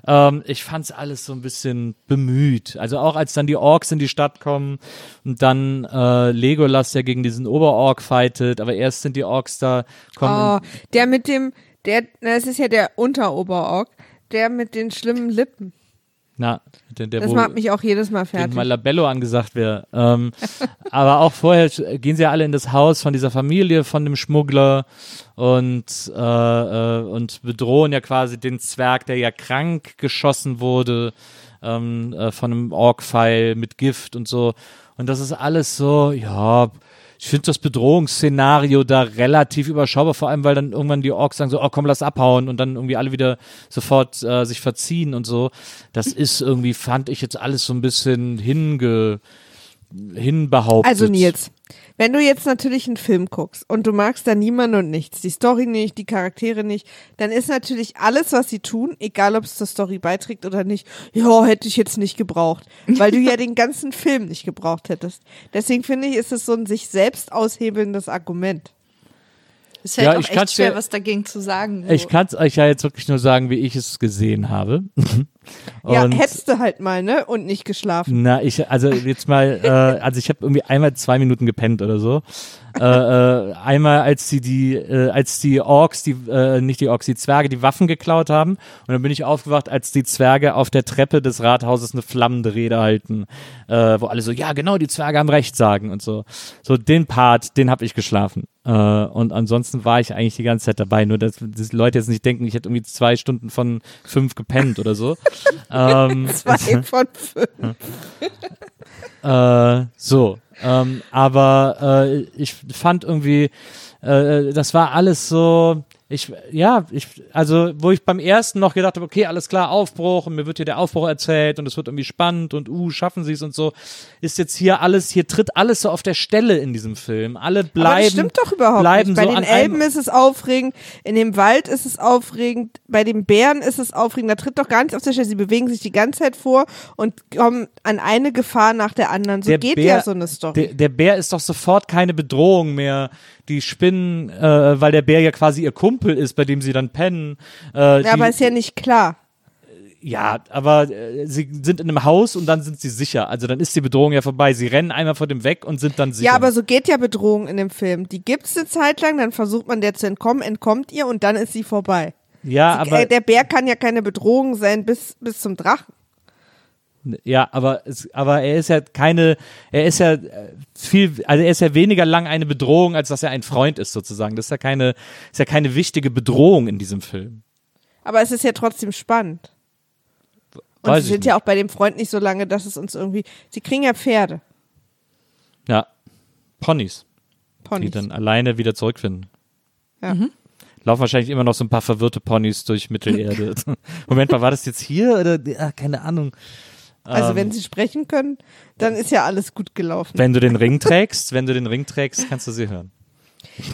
ähm, ich fand's alles so ein bisschen bemüht. Also auch als dann die Orks in die Stadt kommen und dann äh, Legolas, der gegen diesen Oberork fightet, aber erst sind die Orks da, kommen. Oh, der mit dem, der, na, das ist ja der Unteroberorg, der mit den schlimmen Lippen. Na, der, der Das macht mich auch jedes Mal fertig. mal Labello angesagt wäre. Ähm, aber auch vorher gehen sie ja alle in das Haus von dieser Familie, von dem Schmuggler und, äh, äh, und bedrohen ja quasi den Zwerg, der ja krank geschossen wurde ähm, äh, von einem Ork-Pfeil mit Gift und so. Und das ist alles so, ja, ich finde das Bedrohungsszenario da relativ überschaubar, vor allem weil dann irgendwann die Orks sagen so, oh komm, lass abhauen und dann irgendwie alle wieder sofort äh, sich verziehen und so. Das ist irgendwie, fand ich jetzt alles so ein bisschen hinge, hinbehauptet. Also Nils, wenn du jetzt natürlich einen Film guckst und du magst da niemanden und nichts, die Story nicht, die Charaktere nicht, dann ist natürlich alles, was sie tun, egal ob es zur Story beiträgt oder nicht, ja, hätte ich jetzt nicht gebraucht, weil du ja den ganzen Film nicht gebraucht hättest. Deswegen finde ich, ist es so ein sich selbst aushebelndes Argument. Ist halt Ja, auch ich echt schwer, dir- was dagegen zu sagen. Ich So. kann es euch ja jetzt wirklich nur sagen, wie ich es gesehen habe. ja, hättest du halt mal, ne? Und nicht geschlafen. Na, ich, also jetzt mal, äh, also ich habe irgendwie einmal zwei Minuten gepennt oder so. äh, äh, einmal, als die, die, äh, als die Orks, die, äh, nicht die Orks, die Zwerge die Waffen geklaut haben. Und dann bin ich aufgewacht, als die Zwerge auf der Treppe des Rathauses eine flammende Rede halten, äh, wo alle so, ja genau, die Zwerge haben recht sagen und so. So den Part, den habe ich geschlafen. Äh, und ansonsten war ich eigentlich die ganze Zeit dabei, nur dass, dass die Leute jetzt nicht denken, ich hätte irgendwie zwei Stunden von fünf gepennt oder so. ähm, Zwei von fünf. äh, so, ähm, aber äh, ich fand irgendwie, äh, das war alles so, ich, ja, ich, also, wo ich beim ersten noch gedacht habe, okay, alles klar, Aufbruch und mir wird hier der Aufbruch erzählt und es wird irgendwie spannend und, uh, schaffen sie es und so, ist jetzt hier alles, hier tritt alles so auf der Stelle in diesem Film. Alle bleiben, Aber das stimmt doch überhaupt bleiben nicht. Bei so den Elben ist es aufregend, in dem Wald ist es aufregend, bei den Bären ist es aufregend. Da tritt doch gar nichts auf der Stelle. Sie bewegen sich die ganze Zeit vor und kommen an eine Gefahr nach der anderen. So Der geht Bär- ja so eine Story. Der, der Bär ist doch sofort keine Bedrohung mehr. Die spinnen, äh, weil der Bär ja quasi ihr Kumpel ist, bei dem sie dann pennen. Äh, ja, aber ist ja nicht klar. Ja, aber äh, sie sind in einem Haus und dann sind sie sicher. Also dann ist die Bedrohung ja vorbei. Sie rennen einmal vor dem weg und sind dann sicher. Ja, aber so geht ja Bedrohung in dem Film. Die gibt's eine Zeit lang, dann versucht man der zu entkommen, entkommt ihr und dann ist sie vorbei. ja, Sie, aber äh, der Bär kann ja keine Bedrohung sein bis, bis zum Drachen. Ja, aber es, aber er ist ja keine, er ist ja äh, viel, also er ist ja weniger lang eine Bedrohung, als dass er ein Freund ist sozusagen. Das ist ja keine, ist ja keine wichtige Bedrohung in diesem Film. Aber es ist ja trotzdem spannend. Und Weiß sie sind ja auch bei dem Freund nicht so lange, dass es uns irgendwie. Sie kriegen ja Pferde. Ja, Ponys, die Ponys. dann alleine wieder zurückfinden. Ja. Laufen wahrscheinlich immer noch so ein paar verwirrte Ponys durch Mittelerde. Moment mal, war das jetzt hier oder? Ah, keine Ahnung. Also Ähm, wenn sie sprechen können, dann ist ja alles gut gelaufen. Wenn du den Ring trägst, wenn du den Ring trägst, kannst du sie hören.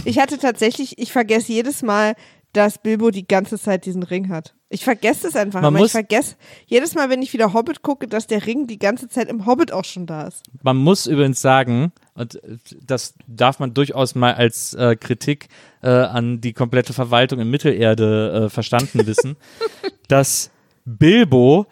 Ich hatte tatsächlich, ich vergesse jedes Mal, dass Bilbo die ganze Zeit diesen Ring hat. Ich vergesse es einfach, Man aber ich muss- vergesse jedes Mal, wenn ich wieder Hobbit gucke, dass der Ring die ganze Zeit im Hobbit auch schon da ist. Man muss übrigens sagen, und das darf man durchaus mal als äh, Kritik äh, an die komplette Verwaltung in Mittelerde äh, verstanden wissen, dass Bilbo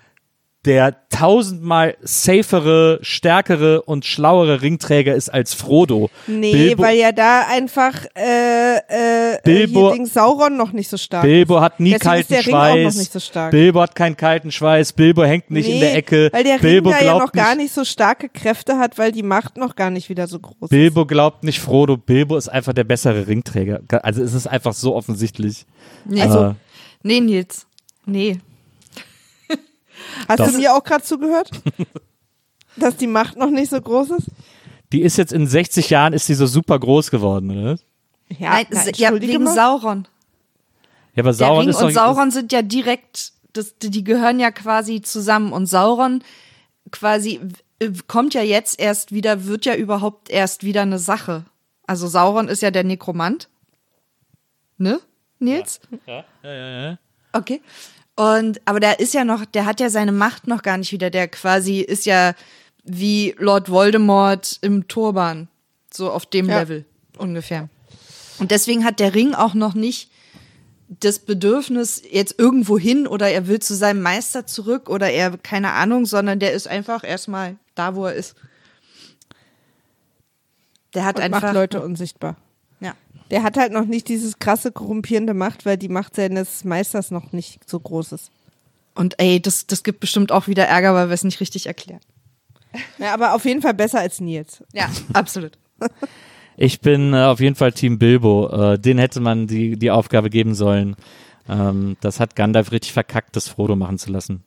der tausendmal safere, stärkere und schlauere Ringträger ist als Frodo. Nee, Bilbo, weil ja da einfach äh, äh, Bilbo- hier Ding Sauron noch nicht so stark Bilbo hat nie Deswegen ist kalten der Ring auch noch Schweiß. nicht so stark. Bilbo hat keinen kalten Schweiß. Bilbo hängt nicht nee, in der Ecke. Weil der Bilbo Ring da ja noch gar nicht, so starke Kräfte hat, weil die Macht noch gar nicht wieder so groß Bilbo glaubt nicht Frodo. Bilbo ist einfach der bessere Ringträger. Also es ist einfach so offensichtlich. Nee, Äh, nee Nils. Nee. Hast Das- du mir auch gerade zugehört? Dass die Macht noch nicht so groß ist? Die ist jetzt in 60 Jahren ist sie so super groß geworden, oder? Ja, Nein, na, ja, wegen mal. Sauron. Ja, aber Der Sauron Ring ist und Sauron sind ja direkt, das, die gehören ja quasi zusammen. Und Sauron quasi kommt ja jetzt erst wieder, wird ja überhaupt erst wieder eine Sache. Also Sauron ist ja der Nekromant. Ne, Nils? Ja, ja, ja, ja. Okay. Und, aber der ist ja noch, der hat ja seine Macht noch gar nicht wieder. Der quasi ist ja wie Lord Voldemort im Turban. So auf dem Ja. Level ungefähr. Und deswegen hat der Ring auch noch nicht das Bedürfnis jetzt irgendwo hin oder er will zu seinem Meister zurück oder er, keine Ahnung, sondern der ist einfach erstmal da, wo er ist. Der hat und einfach. macht Leute unsichtbar. Der hat halt noch nicht dieses krasse korrumpierende Macht, weil die Macht seines Meisters noch nicht so groß ist. Und ey, das, das gibt bestimmt auch wieder Ärger, weil wir es nicht richtig erklären. Ja, aber auf jeden Fall besser als Nils. Ja, absolut. Ich bin äh, auf jeden Fall Team Bilbo. Äh, den hätte man die, die Aufgabe geben sollen. Ähm, das hat Gandalf richtig verkackt, das Frodo machen zu lassen.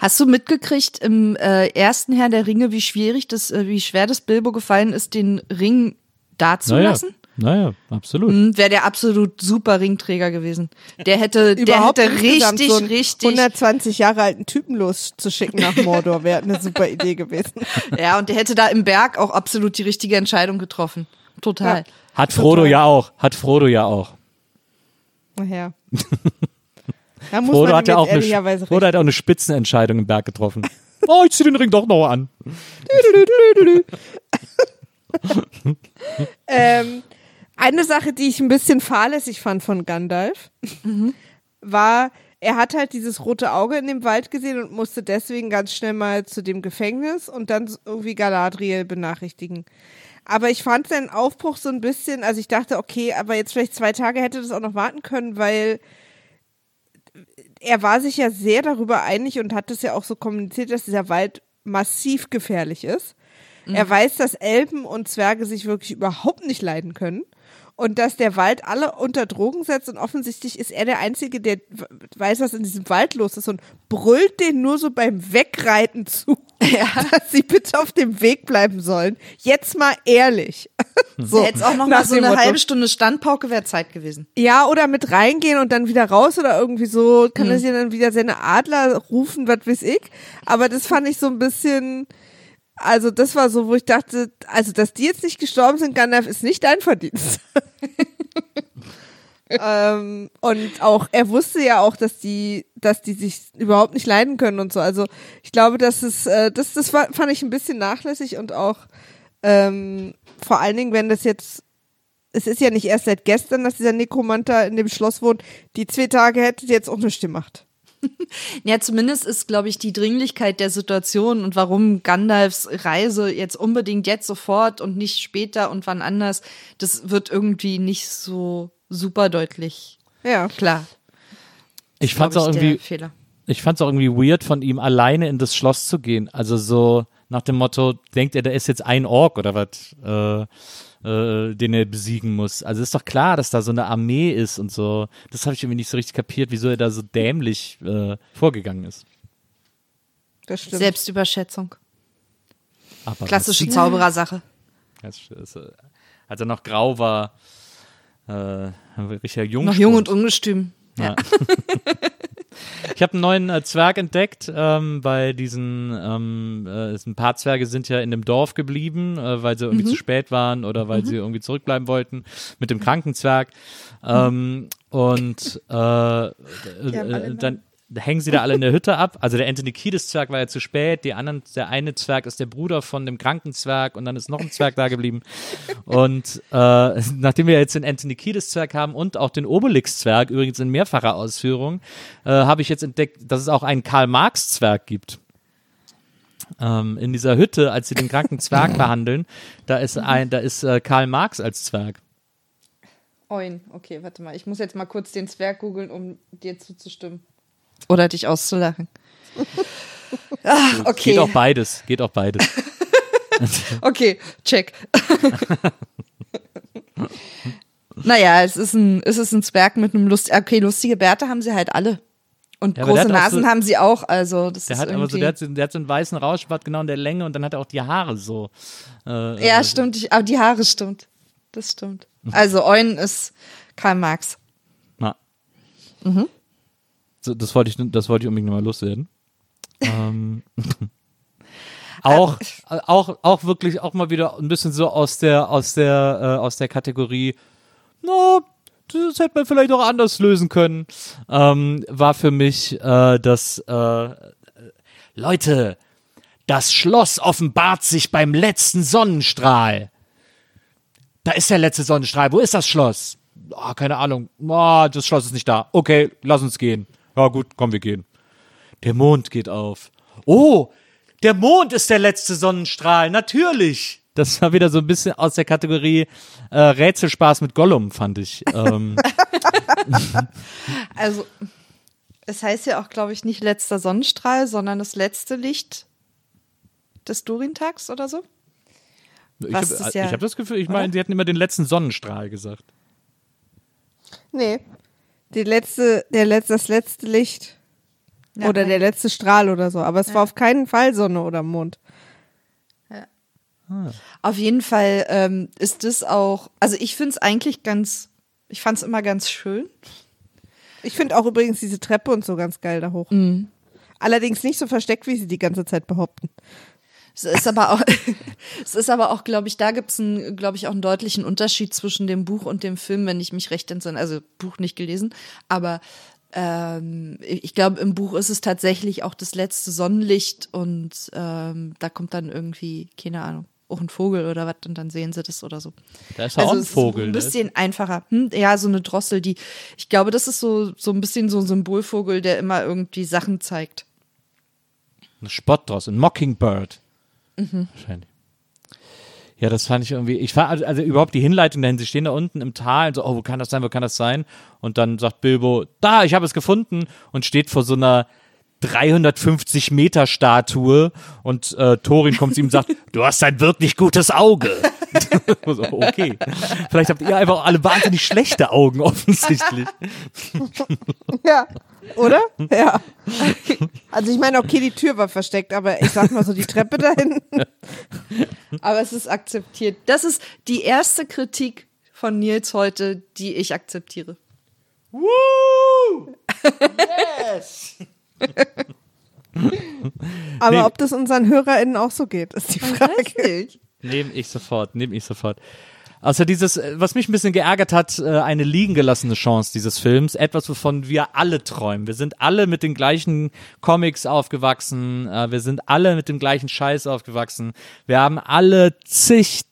Hast du mitgekriegt im äh, ersten Herr der Ringe, wie schwierig das, äh, wie schwer das Bilbo gefallen ist, den Ring dazulassen? naja, absolut. Hm, Wäre der absolut super Ringträger gewesen. Der hätte, der Überhaupt hätte insgesamt richtig, so einen richtig. 120 Jahre alten Typen loszuschicken nach Mordor wäre eine super Idee gewesen. Ja, und der hätte da im Berg auch absolut die richtige Entscheidung getroffen. Total. Ja. Hat Frodo ja auch. Hat Frodo ja auch. Naja. Da muss Frodo man hat ja auch eine, Frodo hat auch eine Spitzenentscheidung im Berg getroffen. oh, ich zieh den Ring doch noch an. Ähm, eine Sache, die ich ein bisschen fahrlässig fand von Gandalf, war, er hat halt dieses rote Auge in dem Wald gesehen und musste deswegen ganz schnell mal zu dem Gefängnis und dann irgendwie Galadriel benachrichtigen. Aber ich fand seinen Aufbruch so ein bisschen, also ich dachte, okay, aber jetzt vielleicht zwei Tage hätte das auch noch warten können, weil er war sich ja sehr darüber einig und hat es ja auch so kommuniziert, dass dieser Wald massiv gefährlich ist. Er weiß, dass Elben und Zwerge sich wirklich überhaupt nicht leiden können und dass der Wald alle unter Drogen setzt und offensichtlich ist er der Einzige, der weiß, was in diesem Wald los ist und brüllt den nur so beim Wegreiten zu, dass sie bitte auf dem Weg bleiben sollen. Jetzt mal ehrlich. so, Hätte auch noch mal so eine Motto. halbe Stunde Standpauke wäre Zeit gewesen. Ja, oder mit reingehen und dann wieder raus oder irgendwie so, kann er sich dann wieder seine Adler rufen, was weiß ich. Aber das fand ich so ein bisschen, also das war so, wo ich dachte, also dass die jetzt nicht gestorben sind, Gandalf, ist nicht dein Verdienst. ähm, und auch, er wusste ja auch, dass die, dass die sich überhaupt nicht leiden können und so. Also ich glaube, dass es, äh, das, das war, fand ich ein bisschen nachlässig und auch ähm, vor allen Dingen, wenn das jetzt es ist ja nicht erst seit gestern, dass dieser Nekromant da in dem Schloss wohnt. Die zwei Tage hätte jetzt auch nichts gemacht. Ja, zumindest ist, glaube ich, die Dringlichkeit der Situation und warum Gandalfs Reise jetzt unbedingt jetzt sofort und nicht später und wann anders, das wird irgendwie nicht so super deutlich Ja. klar. Ich fand es auch irgendwie Fehler. ich fand es auch irgendwie weird von ihm, alleine in das Schloss zu gehen. Also so nach dem Motto, denkt er, da ist jetzt ein Ork oder was, äh, äh, den er besiegen muss. Also ist doch klar, dass da so eine Armee ist und so. Das habe ich irgendwie nicht so richtig kapiert, wieso er da so dämlich äh, vorgegangen ist. Das stimmt. Selbstüberschätzung. Aber Klassische Zauberersache. als er noch grau war, äh, richtiger Jung. Noch jung und ungestüm. Ja. Ich habe einen neuen äh, Zwerg entdeckt, ähm, bei diesen, ähm, äh, ein paar Zwerge sind ja in dem Dorf geblieben, äh, weil sie irgendwie zu spät waren oder weil sie irgendwie zurückbleiben wollten mit dem kranken Zwerg. Ähm, und äh, äh, dann hängen sie da alle in der Hütte ab. Also der Anthony Kiedis Zwerg war ja zu spät, die anderen, der eine Zwerg ist der Bruder von dem kranken Zwerg und dann ist noch ein Zwerg da geblieben. Und äh, nachdem wir jetzt den Anthony Kiedis Zwerg haben und auch den Obelix Zwerg, übrigens in mehrfacher Ausführung, äh, habe ich jetzt entdeckt, dass es auch einen Karl Marx Zwerg gibt. Ähm, in dieser Hütte, als sie den kranken Zwerg behandeln, da ist ein, da ist äh, Karl Marx als Zwerg. Oin, okay, warte mal. Ich muss jetzt mal kurz den Zwerg googeln, um dir zuzustimmen. Oder dich auszulachen. ah, okay. Geht auch beides, geht auch beides. Okay, check. naja, es ist ein, es ist ein Zwerg mit einem Lust. Okay, lustige Bärte haben sie halt alle. Und Ja, große Nasen so- haben sie auch. Also, das Der ist hat aber so, irgendwie. der hat, so- der hat so einen weißen Rauschbart genau in der Länge und dann hat er auch die Haare so. Äh, ja, äh, stimmt. Ich, aber die Haare stimmt. Das stimmt. Also, Eun ist Karl Marx. Na. So, das wollte ich, das wollte ich unbedingt nochmal loswerden. ähm, auch, auch, auch wirklich auch mal wieder ein bisschen so aus der, aus der, äh, aus der Kategorie, no, das hätte man vielleicht auch anders lösen können, ähm, war für mich äh, das, äh, Leute, das Schloss offenbart sich beim letzten Sonnenstrahl. Da ist der letzte Sonnenstrahl. Wo ist das Schloss? Ah, keine Ahnung. Ah, das Schloss ist nicht da. Okay, lass uns gehen. Ja, gut, komm, wir gehen. Der Mond geht auf. Oh, der Mond ist der letzte Sonnenstrahl. Natürlich. Das war wieder so ein bisschen aus der Kategorie äh, Rätselspaß mit Gollum, fand ich. Ähm, Also, es heißt ja auch, glaube ich, nicht letzter Sonnenstrahl, sondern das letzte Licht des Durintags oder so. ich habe ist ja- hab das Gefühl, ich meine, sie hatten immer den letzten Sonnenstrahl gesagt. Nee. Die letzte, der letzte, das letzte Licht. Ja, oder der letzte Strahl oder so. Aber es war auf keinen Fall Sonne oder Mond. Auf jeden Fall ähm, ist das auch, also ich finde es eigentlich ganz, ich fand es immer ganz schön. Ich finde auch übrigens diese Treppe und so ganz geil da hoch. Allerdings nicht so versteckt, wie sie die ganze Zeit behaupten. Es ist aber auch, es ist aber auch, glaube ich, da gibt es, glaube ich, auch einen deutlichen Unterschied zwischen dem Buch und dem Film, wenn ich mich recht entsinne. Also Buch nicht gelesen, aber ähm, ich glaube, im Buch ist es tatsächlich auch das letzte Sonnenlicht und ähm, da kommt dann irgendwie, keine Ahnung, auch ein Vogel oder was und dann sehen sie das oder so. Da ist ja auch ein Also Vogel. ein ne? bisschen einfacher. Hm? Ja, so eine Drossel, die, ich glaube, das ist so, so ein bisschen so ein Symbolvogel, der immer irgendwie Sachen zeigt. Ein Spott draus, ein Mockingbird. Mhm. Wahrscheinlich. Ja, das fand ich irgendwie. Ich fand also, also überhaupt die Hinleitung dahin. Sie stehen da unten im Tal und so, oh, wo kann das sein, wo kann das sein? Und dann sagt Bilbo, da, ich habe es gefunden und steht vor so einer 350 Meter Statue und äh, Thorin kommt zu ihm und sagt, du hast ein wirklich gutes Auge. so, okay. Vielleicht habt ihr einfach alle wahnsinnig schlechte Augen offensichtlich. Ja. Oder? ja. Also ich meine, okay, die Tür war versteckt, aber ich sag mal so, die Treppe da hinten. Aber es ist akzeptiert. Das ist die erste Kritik von Nils heute, die ich akzeptiere. Woo! Aber Nee. ob das unseren HörerInnen auch so geht, ist die Frage. Nehme ich sofort, nehme ich sofort. Also dieses, äh, was mich ein bisschen geärgert hat, äh, eine liegen gelassene Chance dieses Films, etwas, wovon wir alle träumen. Wir sind alle mit den gleichen Comics aufgewachsen, äh, wir sind alle mit dem gleichen Scheiß aufgewachsen. Wir haben alle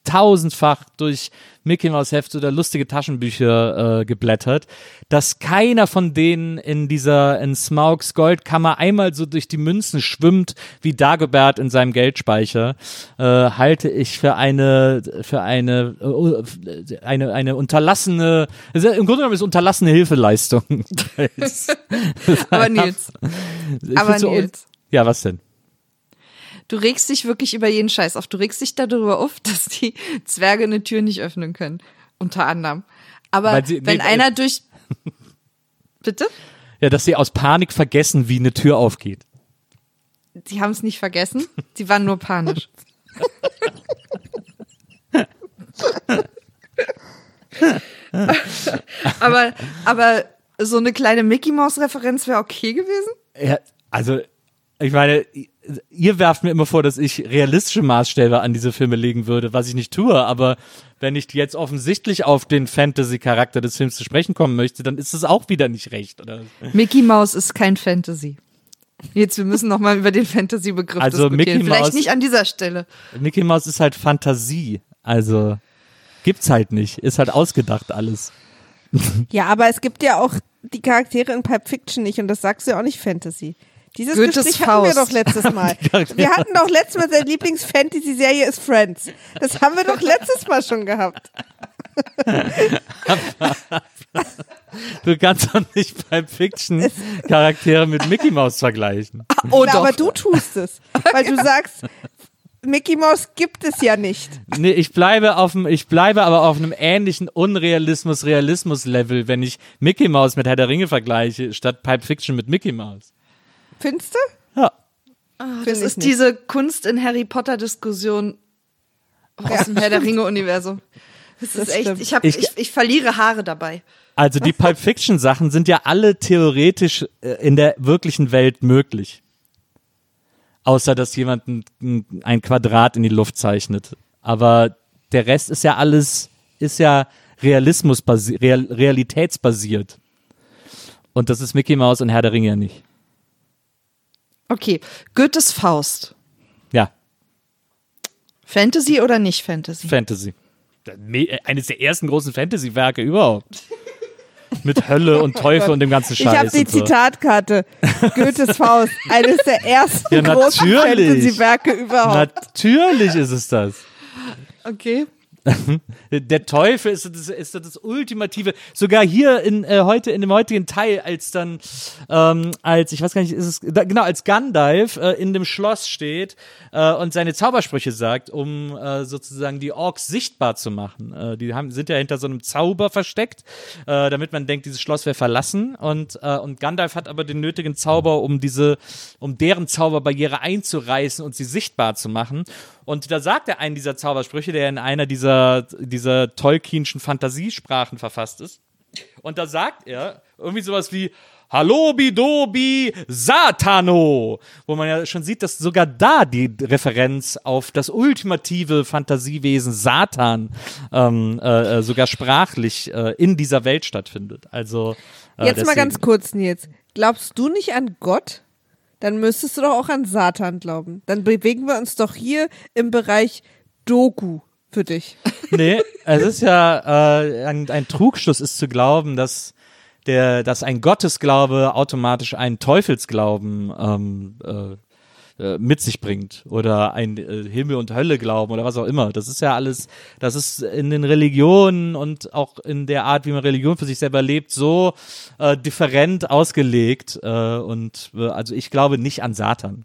tausendfach durch Mickey Mouse Hefte oder lustige Taschenbücher äh, geblättert, dass keiner von denen in dieser in Smaugs Goldkammer einmal so durch die Münzen schwimmt wie Dagobert in seinem Geldspeicher, äh, halte ich für eine für eine äh, eine eine unterlassene also im Grunde genommen ist unterlassene Hilfeleistung. Aber Nils, aber so- Nils. Ja, was denn? Du regst dich wirklich über jeden Scheiß auf. Du regst dich darüber auf, dass die Zwerge eine Tür nicht öffnen können. Unter anderem. Aber sie- wenn nee, einer durch. Bitte? Ja, dass sie aus Panik vergessen, wie eine Tür aufgeht. Sie haben es nicht vergessen. Sie waren nur panisch. aber, aber so eine kleine Mickey Mouse Referenz wäre okay gewesen? Ja, also, ich meine, ihr werft mir immer vor, dass ich realistische Maßstäbe an diese Filme legen würde, was ich nicht tue, aber wenn ich jetzt offensichtlich auf den Fantasy-Charakter des Films zu sprechen kommen möchte, dann ist es auch wieder nicht recht, oder? Mickey Mouse ist kein Fantasy. Jetzt, wir müssen noch mal über den Fantasy-Begriff Also diskutieren. Mickey Vielleicht Mouse- nicht an dieser Stelle. Mickey Mouse ist halt Fantasie, also gibt's halt nicht, ist halt ausgedacht alles. Ja, aber es gibt ja auch die Charaktere in Pulp Fiction nicht und das sagst du ja auch nicht Fantasy. Dieses Goethes Gespräch hatten wir doch letztes Mal. Wir hatten doch letztes Mal, seine Lieblings-Fantasy-Serie ist Friends. Das haben wir doch letztes Mal schon gehabt. Du kannst doch nicht bei Fiction Charaktere mit Mickey Mouse vergleichen. Oh Na, aber du tust es, weil du sagst, Mickey Mouse gibt es ja nicht. Nee, ich bleibe auf dem, ich bleibe aber auf einem ähnlichen Unrealismus-Realismus-Level, wenn ich Mickey Mouse mit Herr der Ringe vergleiche, statt Pipe Fiction mit Mickey Mouse. Findest du? Ja. das Find ich ist nicht. diese Kunst in Harry Potter Diskussion aus dem Herr der Ringe Universum. Das ist Das echt, stimmt. ich, hab, Ich- ich, ich verliere Haare dabei. Also die Pulp Fiction Sachen sind ja alle theoretisch äh, in der wirklichen Welt möglich. Außer dass jemand ein, ein- ein Quadrat in die Luft zeichnet. Aber der Rest ist ja alles, ist ja Realismus Real, realitätsbasiert. Und das ist Mickey Mouse und Herr der Ringe ja nicht. Okay, Goethes Faust. Ja, Fantasy oder nicht Fantasy? Fantasy. Eines der ersten großen Fantasy-Werke überhaupt. Mit Hölle und Teufel und dem ganzen Ich habe Scheiß. die so. Zitatkarte. Goethes Faust. Eines der ersten Ja, großen. Fantasy-Werke überhaupt. Natürlich ist es das. Okay. Der Teufel ist das, ist das ultimative. Sogar hier in äh, heute in dem heutigen Teil, als dann ähm, als ich weiß gar nicht, ist es da, genau als Gandalf äh, in dem Schloss steht äh, und seine Zaubersprüche sagt, um äh, sozusagen die Orks sichtbar zu machen. Äh, die haben, sind ja hinter so einem Zauber versteckt, äh, damit man denkt, dieses Schloss wäre verlassen und äh, und Gandalf hat aber den nötigen Zauber, um diese um deren Zauberbarriere einzureißen und sie sichtbar zu machen. Und da sagt er einen dieser Zaubersprüche, der in einer dieser, dieser Tolkienschen Fantasiesprachen verfasst ist. Und da sagt er irgendwie sowas wie Hallo Bidobi Satano, wo man ja schon sieht, dass sogar da die Referenz auf das ultimative Fantasiewesen Satan ähm, äh, äh, sogar sprachlich äh, in dieser Welt stattfindet. Also äh, Jetzt mal deswegen- ganz kurz, Nils. Glaubst du nicht an Gott? Dann müsstest du doch auch an Satan glauben. Dann bewegen wir uns doch hier im Bereich Doku für dich. Nee, es ist ja äh, ein, ein Trugschluss ist zu glauben, dass der, dass ein Gottesglaube automatisch einen Teufelsglauben ähm, äh, äh, mit sich bringt oder ein äh, Himmel und Hölle glauben oder was auch immer. Das ist ja alles, das ist in den Religionen und auch in der Art, wie man Religion für sich selber lebt, so äh, different ausgelegt äh, und äh, also ich glaube nicht an Satan.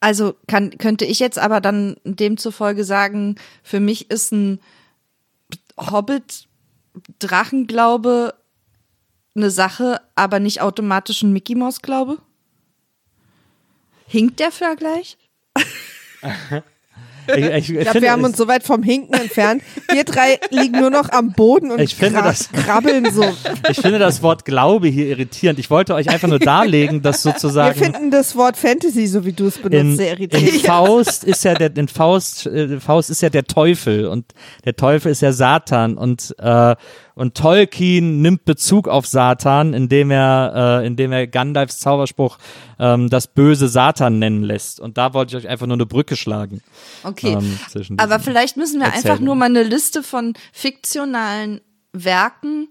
Also kann, könnte ich jetzt aber dann demzufolge sagen, für mich ist ein Hobbit-Drachenglaube eine Sache, aber nicht automatisch ein Mickey Mouse-Glaube? Hinkt der Vergleich? Ich, ich, Ich glaube, wir haben uns so weit vom Hinken entfernt. Wir drei liegen nur noch am Boden und Ich finde das- krabbeln so. Ich finde das Wort Glaube hier irritierend. Ich wollte euch einfach nur darlegen, dass Wir sozusagen finden das Wort Fantasy, so wie du es benutzt, in, sehr in irritierend. Faust ist ja der in Faust, äh, Faust ist ja der Teufel und der Teufel ist ja Satan und äh, und Tolkien nimmt Bezug auf Satan, indem er, äh, indem er Gandalfs Zauberspruch ähm, das böse Satan nennen lässt. Und da wollte ich euch einfach nur eine Brücke schlagen. Okay. Ähm, Aber vielleicht müssen wir einfach nur mal eine Liste von fiktionalen Werken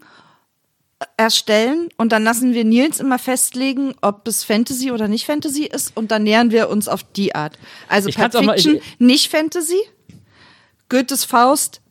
äh, erstellen und dann lassen wir Nils immer festlegen, ob es Fantasy oder nicht Fantasy ist und dann nähern wir uns auf die Art. Also Ich Pulp auch mal- ich- Fiction, nicht Fantasy. Goethes Faust,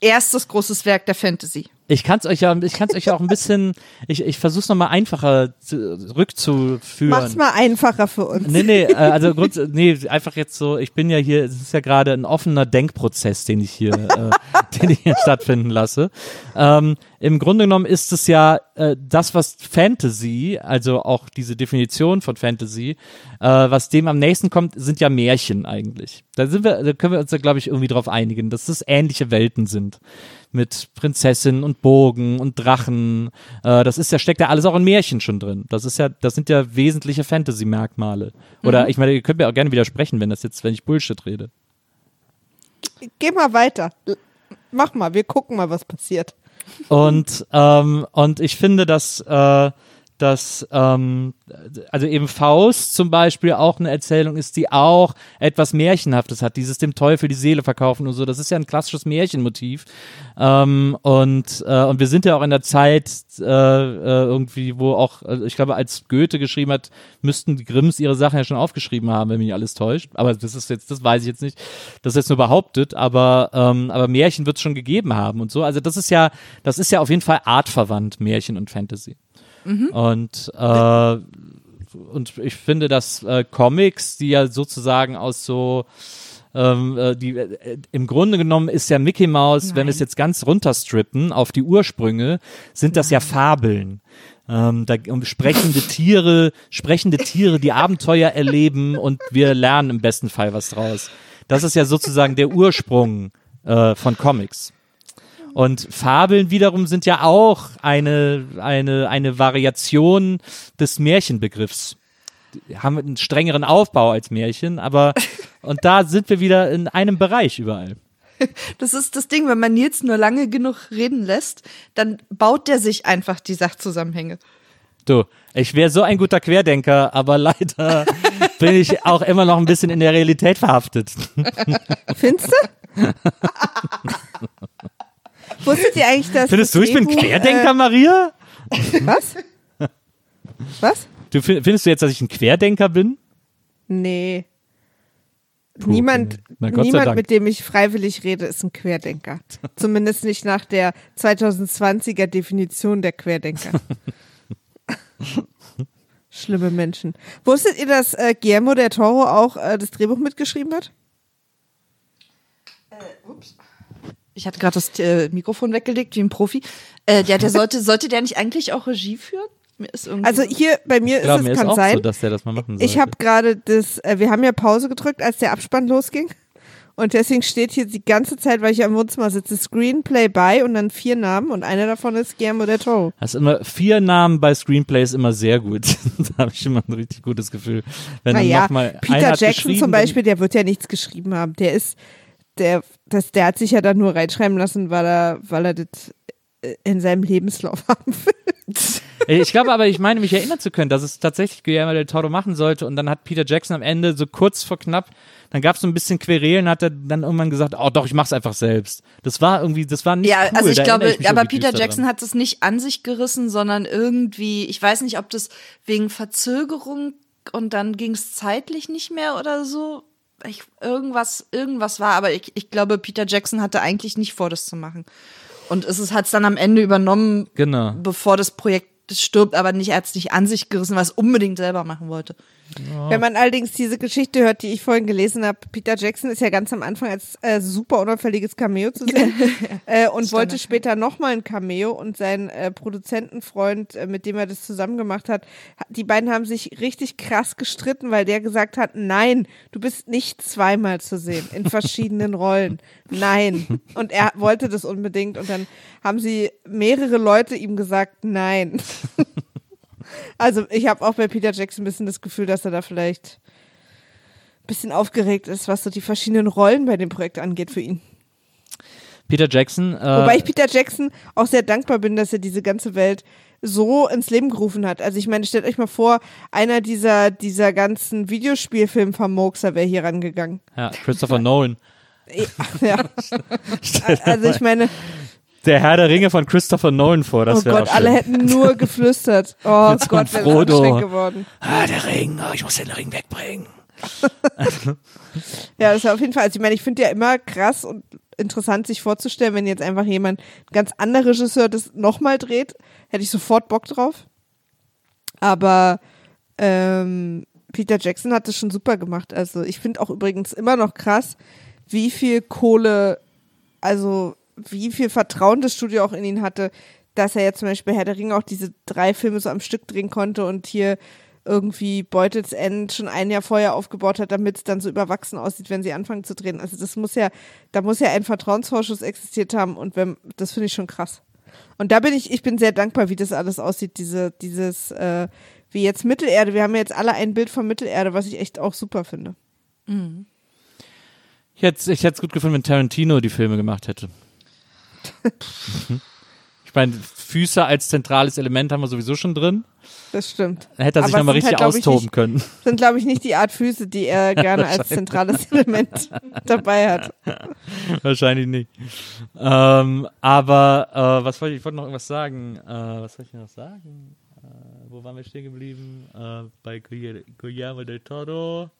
erstes großes Werk der Fantasy. Ich kann es euch ja, ich kann es euch ja auch ein bisschen, ich, ich versuche es nochmal einfacher zu, rückzuführen. Mach's mal einfacher für uns. Nee, nee, äh, also Grund, nee, einfach jetzt so, ich bin ja hier, es ist ja gerade ein offener Denkprozess, den ich hier, äh, den ich hier stattfinden lasse. Ähm, Im Grunde genommen ist es ja äh, das, was Fantasy, also auch diese Definition von Fantasy, äh, was dem am nächsten kommt, sind ja Märchen eigentlich. Da sind wir, da können wir uns ja, glaube ich, irgendwie drauf einigen, dass es ähnliche Welten sind. Mit Prinzessinnen und Bogen und Drachen. Äh, das ist ja, steckt ja alles auch in Märchen schon drin. Das ist ja, das sind ja wesentliche Fantasy-Merkmale. Oder ich meine, ihr könnt mir auch gerne widersprechen, wenn das jetzt, wenn ich Bullshit rede. Geh mal weiter. Mach mal, wir gucken mal, was passiert. Und, ähm, und ich finde, dass, äh, dass ähm, also eben Faust zum Beispiel auch eine Erzählung ist, die auch etwas Märchenhaftes hat, dieses dem Teufel die Seele verkaufen und so. Das ist ja ein klassisches Märchenmotiv. Ähm, und, äh, und wir sind ja auch in der Zeit äh, äh, irgendwie, wo auch, äh, ich glaube, als Goethe geschrieben hat, müssten die Grimms ihre Sachen ja schon aufgeschrieben haben, wenn mich alles täuscht. Aber das ist jetzt, das weiß ich jetzt nicht. Das ist jetzt nur behauptet, aber, ähm, aber Märchen wird es schon gegeben haben und so. Also das ist ja, das ist ja auf jeden Fall artverwandt, Märchen und Fantasy. Und, äh, und ich finde, dass äh, Comics, die ja sozusagen aus so ähm, äh, die, äh, im Grunde genommen ist ja Mickey Mouse, wenn wir es jetzt ganz runterstrippen auf die Ursprünge, sind das ja Fabeln. Ähm, da um sprechende Tiere, sprechende Tiere, die Abenteuer erleben und wir lernen im besten Fall was draus. Das ist ja sozusagen der Ursprung äh, von Comics. Und Fabeln wiederum sind ja auch eine, eine, eine Variation des Märchenbegriffs. Die haben einen strengeren Aufbau als Märchen, aber und da sind wir wieder in einem Bereich überall. Das ist das Ding, wenn man Nils nur lange genug reden lässt, dann baut der sich einfach die Sachzusammenhänge. Du, ich wäre so ein guter Querdenker, aber leider bin ich auch immer noch ein bisschen in der Realität verhaftet. Findest du? Wusstet ihr eigentlich, dass. Findest das du, ich bin Querdenker, Maria? Äh, was? Was? Du fi- findest du jetzt, dass ich ein Querdenker bin? Nee. niemand, sei niemand Dank. mit dem ich freiwillig rede, ist ein Querdenker. Zumindest nicht nach der 2020er Definition der Querdenker. Schlimme Menschen. Wusstet ihr, dass äh, Guillermo del Toro auch äh, das Drehbuch mitgeschrieben hat? Ich hatte gerade das äh, Mikrofon weggelegt, wie ein Profi. Äh, der, der sollte, sollte der nicht eigentlich auch Regie führen? Mir ist irgendwie Also so- hier bei mir Ich ist mir es ist kann auch sein. so, dass der das mal machen sollte. Ich habe gerade das, äh, wir haben ja Pause gedrückt, als der Abspann losging. Und deswegen steht hier die ganze Zeit, weil ich am Wohnzimmer sitze, Screenplay bei und dann vier Namen und einer davon ist Guillermo del Toro. Hast immer vier Namen bei Screenplays immer sehr gut. da habe ich immer ein richtig gutes Gefühl. Wenn Naja, noch mal einer Peter Jackson zum Beispiel, der wird ja nichts geschrieben haben. Der ist, der, das, der hat sich ja dann nur reinschreiben lassen, weil er, weil er das in seinem Lebenslauf haben will. Ich glaube aber, ich meine, mich erinnern zu können, dass es tatsächlich Guillermo del Toro machen sollte und dann hat Peter Jackson am Ende so kurz vor knapp, dann gab es so ein bisschen Querelen, hat er dann irgendwann gesagt, oh doch, ich mach's einfach selbst. Das war irgendwie, das war nicht ja, cool. also ich da glaube, mich aber Peter Jackson dran. hat es nicht an sich gerissen, sondern irgendwie, ich weiß nicht, ob das wegen Verzögerung und dann ging es zeitlich nicht mehr oder so. Ich, irgendwas, irgendwas war, aber ich, ich glaube, Peter Jackson hatte eigentlich nicht vor, das zu machen. Und es hat es dann am Ende übernommen, Genau. bevor das Projekt stirbt, aber nicht, er hat es nicht an sich gerissen, es unbedingt selber machen wollte. Wenn man allerdings diese Geschichte hört, die ich vorhin gelesen habe, Peter Jackson ist ja ganz am Anfang als äh, super unauffälliges Cameo zu sehen äh, und wollte später nochmal ein Cameo und sein äh, Produzentenfreund, äh, mit dem er das zusammen gemacht hat, ha- die beiden haben sich richtig krass gestritten, weil der gesagt hat, nein, du bist nicht zweimal zu sehen in verschiedenen Rollen. Nein. Und er wollte das unbedingt und dann haben sie mehrere Leute ihm gesagt, nein. Also ich habe auch bei Peter Jackson ein bisschen das Gefühl, dass er da vielleicht ein bisschen aufgeregt ist, was so die verschiedenen Rollen bei dem Projekt angeht für ihn. Peter Jackson. Äh, Wobei ich Peter Jackson auch sehr dankbar bin, dass er diese ganze Welt so ins Leben gerufen hat. Also ich meine, stellt euch mal vor, einer dieser, dieser ganzen Videospielfilm-Vermokser wäre hier rangegangen. ja, Christopher Nolan. Ja. Also ich meine, Der Herr der Ringe von Christopher Nolan vor. Das oh Gott, alle hätten nur geflüstert. Oh so Gott, wäre Frodo. geworden. Ah, der Ring, oh, ich muss den Ring wegbringen. Ja, das ist auf jeden Fall. Also ich meine, ich finde ja immer krass und interessant, sich vorzustellen, wenn jetzt einfach jemand, ein ganz anderer Regisseur das nochmal dreht, hätte ich sofort Bock drauf. Aber ähm, Peter Jackson hat das schon super gemacht. Also ich finde auch übrigens immer noch krass, wie viel Kohle, also wie viel Vertrauen das Studio auch in ihn hatte, dass er jetzt zum Beispiel Herr der Ringe auch diese drei Filme so am Stück drehen konnte und hier irgendwie Beutels End schon ein Jahr vorher aufgebaut hat, damit es dann so überwachsen aussieht, wenn sie anfangen zu drehen. Also das muss ja, da muss ja ein Vertrauensvorschuss existiert haben und wenn, das finde ich schon krass. Und da bin ich, ich bin sehr dankbar, wie das alles aussieht, diese, dieses, äh, wie jetzt Mittelerde. Wir haben ja jetzt alle ein Bild von Mittelerde, was ich echt auch super finde. Ich hätte es gut gefunden, wenn Tarantino die Filme gemacht hätte. ich meine, Füße als zentrales Element haben wir sowieso schon drin. Das stimmt. Dann hätte er sich nochmal sind richtig halt, austoben nicht- können. Sind, glaube ich, nicht die Art Füße, die er gerne als zentrales Element dabei hat. Wahrscheinlich nicht. Ähm, aber äh, was wollte ich, ich wollte noch irgendwas sagen. Äh, was wollte ich noch sagen? Äh, wo waren wir stehen geblieben? Äh, bei Guillermo del Toro.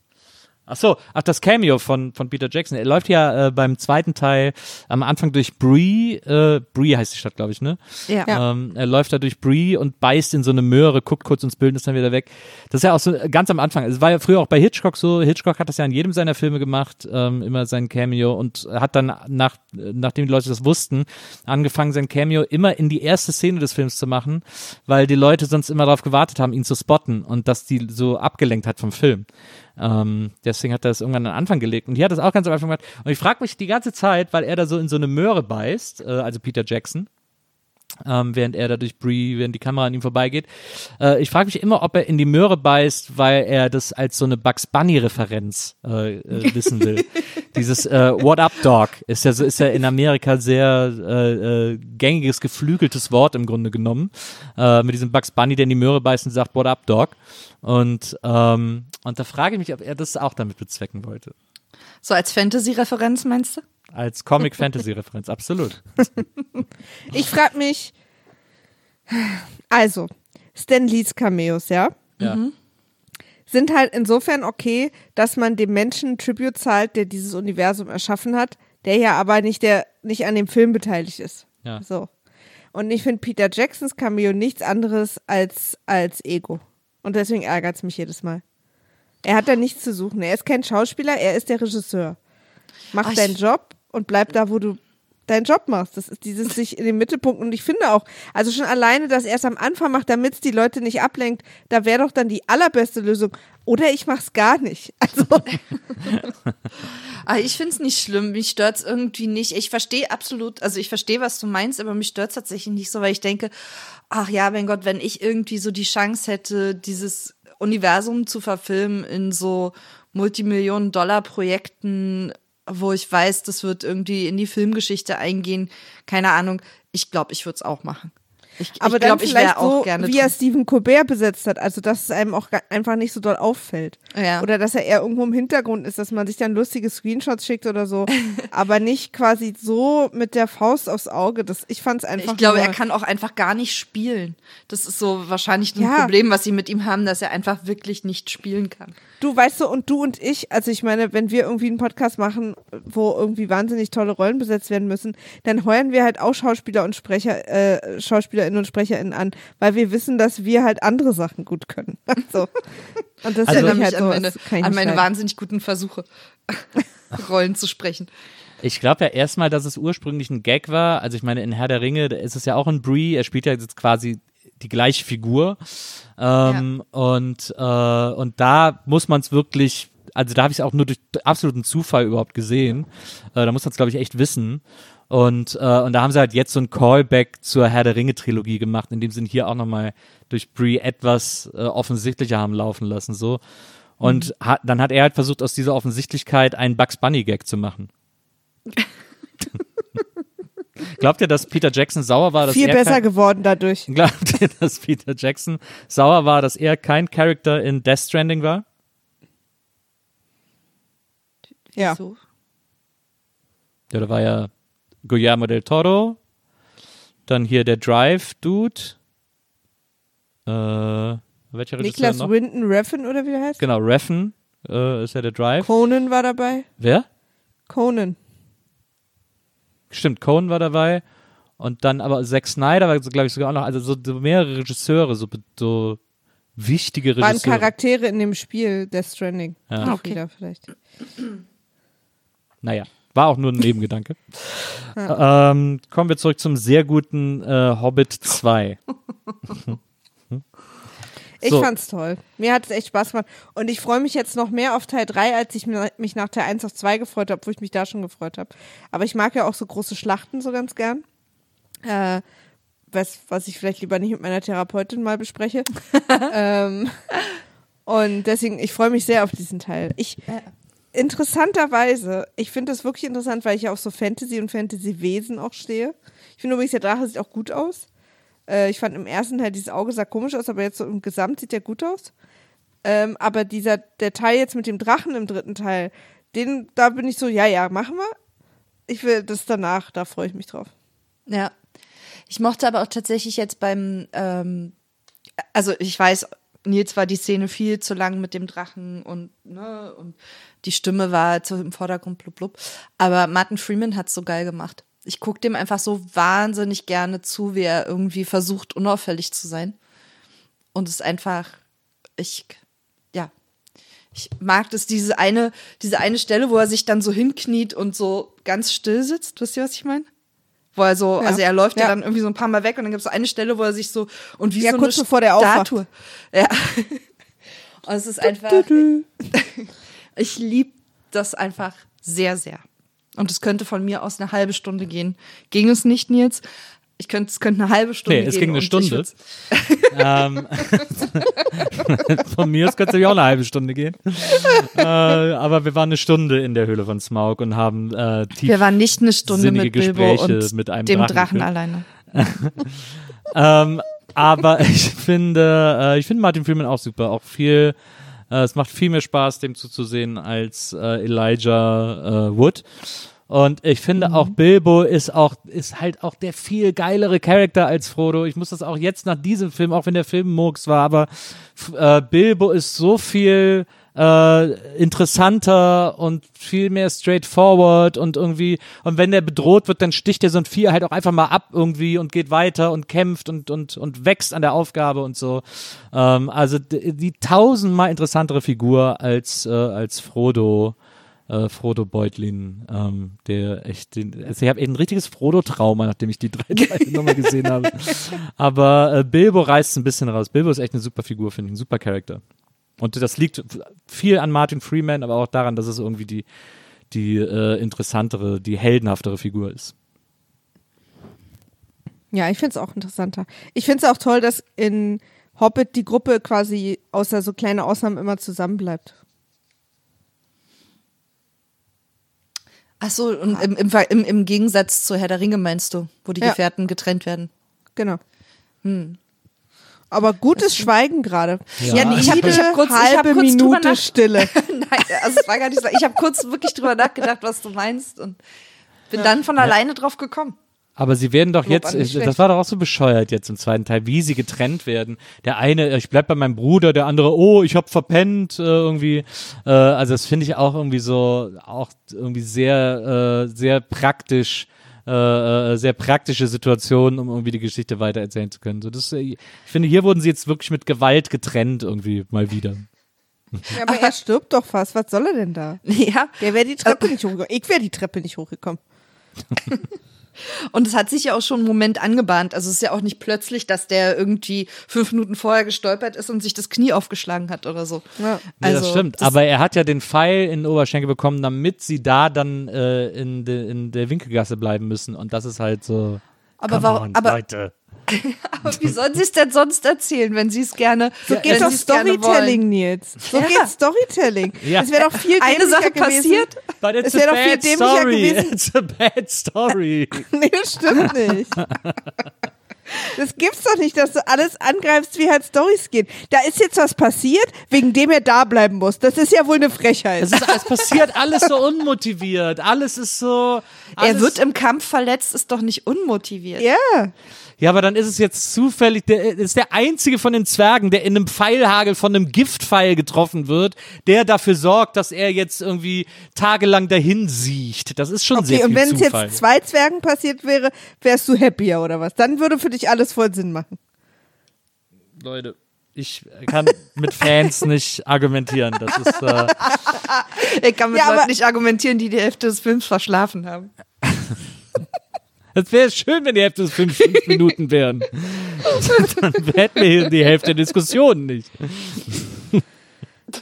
Ach so, ach das Cameo von von Peter Jackson. Er läuft ja äh, beim zweiten Teil am Anfang durch Bree. Äh, Bree heißt die Stadt, glaube ich, ne? Ja. Ähm, er läuft da durch Bree und beißt in so eine Möhre, guckt kurz ins Bild und ist dann wieder weg. Das ist ja auch so ganz am Anfang. Es war ja früher auch bei Hitchcock so. Hitchcock hat das ja in jedem seiner Filme gemacht, ähm, immer sein Cameo und hat dann nach, nachdem die Leute das wussten, angefangen sein Cameo immer in die erste Szene des Films zu machen, weil die Leute sonst immer darauf gewartet haben, ihn zu spotten und dass die so abgelenkt hat vom Film. Ähm, deswegen hat er das irgendwann an den Anfang gelegt. Und hier hat es auch ganz am Anfang gemacht. Und ich frage mich die ganze Zeit, weil er da so in so eine Möhre beißt, äh, also Peter Jackson, ähm, während er da durch Bree, während die Kamera an ihm vorbeigeht. Äh, ich frage mich immer, ob er in die Möhre beißt, weil er das als so eine Bugs Bunny-Referenz äh, äh, wissen will. Dieses äh, What Up Dog ist ja so, ist ja in Amerika sehr äh, äh, gängiges, geflügeltes Wort im Grunde genommen. Mit diesem Bugs Bunny, der in die Möhre beißt und sagt What Up Dog. Und, ähm, und da frage ich mich, ob er das auch damit bezwecken wollte. So als Fantasy-Referenz meinst du? Als Comic-Fantasy-Referenz, absolut. Ich frage mich, also, Stan Lees Cameos, ja, Ja. sind halt insofern okay, dass man dem Menschen Tribute zahlt, der dieses Universum erschaffen hat, der ja aber nicht, der, nicht an dem Film beteiligt ist. Ja. So. Und ich finde Peter Jacksons Cameo nichts anderes als, als Ego. Und deswegen ärgert es mich jedes Mal. Er hat da nichts zu suchen. Er ist kein Schauspieler, er ist der Regisseur. Mach Ah, ich- deinen Job und bleib da, wo du deinen Job machst. Das ist dieses sich in den Mittelpunkt. Und ich finde auch, also schon alleine, dass er es am Anfang macht, damit es die Leute nicht ablenkt, da wäre doch dann die allerbeste Lösung. Oder ich mach's gar nicht. Also, Ah, ich find's nicht schlimm. Mich stört's irgendwie nicht. Ich verstehe absolut, also ich verstehe, was du meinst, aber mich stört's tatsächlich nicht so, weil ich denke, ach ja, mein Gott, wenn ich irgendwie so die Chance hätte, dieses Universum zu verfilmen in so Multimillionen-Dollar-Projekten, wo ich weiß, das wird irgendwie in die Filmgeschichte eingehen, keine Ahnung. Ich glaube, ich würde es auch machen. Ich, aber ich glaube, ich wäre auch so, gerne wie drin. er Stephen Colbert besetzt hat. Also, dass es einem auch einfach nicht so doll auffällt. Ja. Oder dass er eher irgendwo im Hintergrund ist, dass man sich dann lustige Screenshots schickt oder so. aber nicht quasi so mit der Faust aufs Auge. Das, ich fand's einfach Ich glaube, er kann auch einfach gar nicht spielen. Das ist so wahrscheinlich ein Ja. Problem, was sie mit ihm haben, dass er einfach wirklich nicht spielen kann. Du weißt du, und du und ich, also ich meine, wenn wir irgendwie einen Podcast machen, wo irgendwie wahnsinnig tolle Rollen besetzt werden müssen, dann heuern wir halt auch Schauspieler und Sprecher, äh, Schauspielerinnen und SprecherInnen an, weil wir wissen, dass wir halt andere Sachen gut können. Also, und das Also- ich mich halt an so, meine, kann ich an meine wahnsinnig guten Versuche, Rollen zu sprechen. Ich glaube ja erstmal, dass es ursprünglich ein Gag war. Also ich meine, in Herr der Ringe ist es ja auch ein Bree. Er spielt ja jetzt quasi die gleiche Figur. Ähm, und, äh, und da muss man es wirklich, also da habe ich es auch nur durch absoluten Zufall überhaupt gesehen. Äh, da muss man es, glaube ich, echt wissen. Und, äh, und da haben sie halt jetzt so ein Callback zur Herr der Ringe-Trilogie gemacht, in dem sie ihn hier auch nochmal durch Bree etwas äh, offensichtlicher haben laufen lassen. so Und hat, dann hat er halt versucht, aus dieser Offensichtlichkeit einen Bugs Bunny-Gag zu machen. Glaubt ihr, dass Peter Jackson sauer war, dass Viel er besser kein, geworden dadurch. Glaubt ihr, dass Peter Jackson sauer war, dass er kein Charakter in Death Stranding war? Ja. So. Ja, da war ja Guillermo del Toro, dann hier der Drive-Dude. Äh, welcher Regisseur Niklas noch? Winton Refn oder wie der heißt? Genau, Reffen äh, ist ja der Drive. Conan war dabei. Wer? Conan. Stimmt, Cohen war dabei. Und dann aber Zack Snyder war, glaube ich, sogar auch noch, also so, mehrere Regisseure, so, so wichtige Waren Regisseure. Charaktere in dem Spiel Death Stranding. Ja. Nicht Okay. Wieder vielleicht. Naja, war auch nur ein Nebengedanke. ähm, kommen wir zurück zum sehr guten äh, Hobbit 2. Ich So. fand's toll. Mir hat es echt Spaß gemacht. Und ich freue mich jetzt noch mehr auf Teil 3, als ich mi- mich nach Teil 1 auf 2 gefreut habe, wo ich mich da schon gefreut habe. Aber ich mag ja auch so große Schlachten so ganz gern. Äh, was, was ich vielleicht lieber nicht mit meiner Therapeutin mal bespreche. ähm, und deswegen, ich freue mich sehr auf diesen Teil. Ich, interessanterweise, ich finde das wirklich interessant, weil ich ja auf so Fantasy und Fantasy-Wesen auch stehe. Ich finde übrigens, der Drache sieht auch gut aus. Äh, ich fand im ersten Teil dieses Auge sah komisch aus, aber jetzt so im Gesamt sieht der gut aus. Ähm, aber dieser, der Teil jetzt mit dem Drachen im dritten Teil, den, da bin ich so, ja, ja, machen wir. Ich will das danach, da freue ich mich drauf. Ja. Ich mochte aber auch tatsächlich jetzt beim, ähm, also ich weiß, Nils war die Szene viel zu lang mit dem Drachen und, ne, und die Stimme war zu, im Vordergrund blub blub. Aber Martin Freeman hat's so geil gemacht. Ich guck dem einfach so wahnsinnig gerne zu, wie er irgendwie versucht, unauffällig zu sein. Und es ist einfach, ich, ja, ich mag das, diese eine, diese eine Stelle, wo er sich dann so hinkniet und so ganz still sitzt. Wisst ihr, was ich meine? Wo er so, Ja. also er läuft ja. Ja. dann irgendwie so ein paar Mal weg und dann gibt es so eine Stelle, wo er sich so und wie Ja, so kurz eine bevor der aufwacht. Statue. Ja. Und es ist einfach, ich liebe das einfach sehr, sehr. Und es könnte von mir aus eine halbe Stunde gehen. Ging es nicht, Nils? Ich könnte, es könnte eine halbe Stunde Nee, gehen. es ging eine Stunde. ähm, von mir aus könnte es auch eine halbe Stunde gehen. äh, aber wir waren eine Stunde in der Höhle von Smaug und haben äh, tief Wir waren nicht eine Stunde mit Bilbo Gespräche und mit einem dem Drachen Drachen, alleine. Ähm, aber ich finde, äh, ich finde Martin Freeman auch super. Auch viel, äh, es macht viel mehr Spaß, dem zuzusehen als äh, Elijah äh, Wood. Und ich finde auch Bilbo ist auch, ist halt auch der viel geilere Charakter als Frodo. Ich muss das auch jetzt nach diesem Film, auch wenn der Film Murks war, aber äh, Bilbo ist so viel äh, interessanter und viel mehr straightforward und irgendwie, und wenn der bedroht wird, dann sticht der so ein Vieh halt auch einfach mal ab irgendwie und geht weiter und kämpft und, und, und wächst an der Aufgabe und so. Ähm, also die, die tausendmal interessantere Figur als, äh, als Frodo. Äh, Frodo Beutlin, ähm, der echt, den, also ich habe ein richtiges Frodo-Trauma, nachdem ich die drei Teile nochmal gesehen habe. Aber äh, Bilbo reißt ein bisschen raus. Bilbo ist echt eine super Figur, finde ich, ein super Charakter. Und das liegt viel an Martin Freeman, aber auch daran, dass es irgendwie die, die äh, interessantere, die heldenhaftere Figur ist. Ja, ich finde es auch interessanter. Ich finde es auch toll, dass in Hobbit die Gruppe quasi außer so kleine Ausnahmen immer zusammenbleibt. Ach so, und im, im, im, im Gegensatz zu Herr der Ringe meinst du, wo die Ja. Gefährten getrennt werden. Genau. Aber gutes Schweigen gerade. Ja. nee, ich habe ich hab kurz, ich hab halbe kurz Minute nach, Stille. Nein, also es war gar nicht so. Ich habe kurz wirklich drüber nachgedacht, was du meinst und bin dann von alleine drauf gekommen. Aber sie werden doch jetzt, nicht das war doch auch so bescheuert jetzt im zweiten Teil, wie sie getrennt werden. Der eine, äh, ich bleib bei meinem Bruder, der andere, oh, ich hab verpennt, äh, irgendwie. Äh, also das finde ich auch irgendwie so, auch irgendwie sehr, äh, sehr praktisch, äh, äh, sehr praktische Situation, um irgendwie die Geschichte weitererzählen zu können. So, das, äh, ich finde, hier wurden sie jetzt wirklich mit Gewalt getrennt irgendwie mal wieder. Ja, aber er stirbt doch fast. Was soll er denn da? Ja. Der wäre die Treppe nicht hochgekommen. Ich wäre die Treppe nicht hochgekommen. Und es hat sich ja auch schon einen Moment angebahnt. Also es ist ja auch nicht plötzlich, dass der irgendwie fünf Minuten vorher gestolpert ist und sich das Knie aufgeschlagen hat oder so. Ja. Also, das stimmt. Aber er hat ja den Pfeil in den Oberschenkel bekommen, damit sie da dann äh, in, de, in der Winkelgasse bleiben müssen. Und das ist halt so. Aber warum- aber- Leute. Aber wie sollen sie es denn sonst erzählen, wenn sie es gerne So wenn geht doch Storytelling? Nils. So Ja. geht Storytelling. Ja. Es wäre doch viel Eine dämlicher Sache gewesen. passiert, But it's Es a wär doch viel bad dämlicher story. gewesen. It's a bad story. Nee, das stimmt nicht. Das gibt's doch nicht, dass du alles angreifst, wie halt Stories gehen. Da ist jetzt was passiert, wegen dem er da bleiben muss. Das ist ja wohl eine Frechheit. Es, ist, es passiert alles so unmotiviert. Alles ist so. Alles, Er wird im Kampf verletzt, ist doch nicht unmotiviert. ja. Ja, aber dann ist es jetzt zufällig, der ist der einzige von den Zwergen, der in einem Pfeilhagel von einem Giftpfeil getroffen wird, der dafür sorgt, dass er jetzt irgendwie tagelang dahin siecht. Das ist schon sehr Okay, viel und wenn es jetzt zwei Zwergen passiert wäre, wärst du happier oder was? Dann würde für dich alles voll Sinn machen. Leute, ich kann mit Fans nicht argumentieren. Das ist äh, Ich kann mit Ja, Leuten nicht argumentieren, die die Hälfte des Films verschlafen haben. Es wäre schön, wenn die Hälfte des fünf, fünf Minuten wären. Dann hätten wir hier die Hälfte der Diskussion nicht.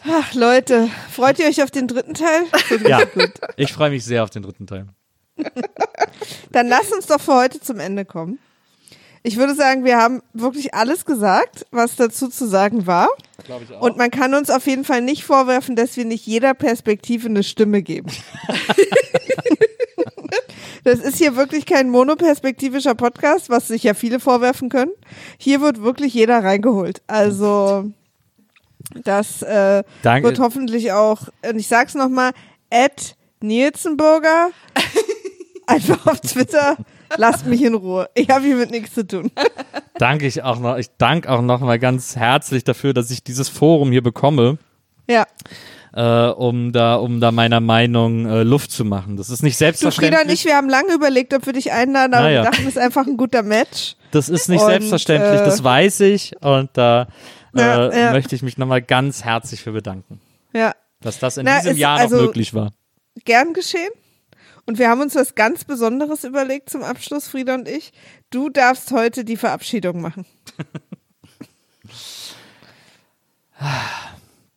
Ach, Leute, freut ihr euch auf den dritten Teil? Ja, ich freue mich sehr auf den dritten Teil. Dann lass uns doch für heute zum Ende kommen. Ich würde sagen, wir haben wirklich alles gesagt, was dazu zu sagen war. Glaube ich auch. Und man kann uns auf jeden Fall nicht vorwerfen, dass wir nicht jeder Perspektive eine Stimme geben. das ist hier wirklich kein monoperspektivischer Podcast, was sich ja viele vorwerfen können. Hier wird wirklich jeder reingeholt. Also das äh, Danke. wird hoffentlich auch, und ich sag's nochmal, Ed Nielsenburger, einfach auf Twitter, lasst mich in Ruhe. Ich habe hier mit nichts zu tun. danke ich auch noch, ich danke auch noch mal ganz herzlich dafür, dass ich dieses Forum hier bekomme, Ja. Äh, um da, um da meiner Meinung äh, Luft zu machen. Das ist nicht Du, selbstverständlich. Frieda und ich, wir haben lange überlegt, ob wir dich einladen, aber Naja. wir dachten, es ist einfach ein guter Match. Das ist nicht Und, selbstverständlich, äh, das weiß ich. Und da äh, Ja, ja. möchte ich mich nochmal ganz herzlich für bedanken, Ja, dass das in Na, diesem es- Jahr also- noch möglich war. gern geschehen. Und wir haben uns was ganz Besonderes überlegt zum Abschluss, Frieda und ich. Du darfst heute die Verabschiedung machen.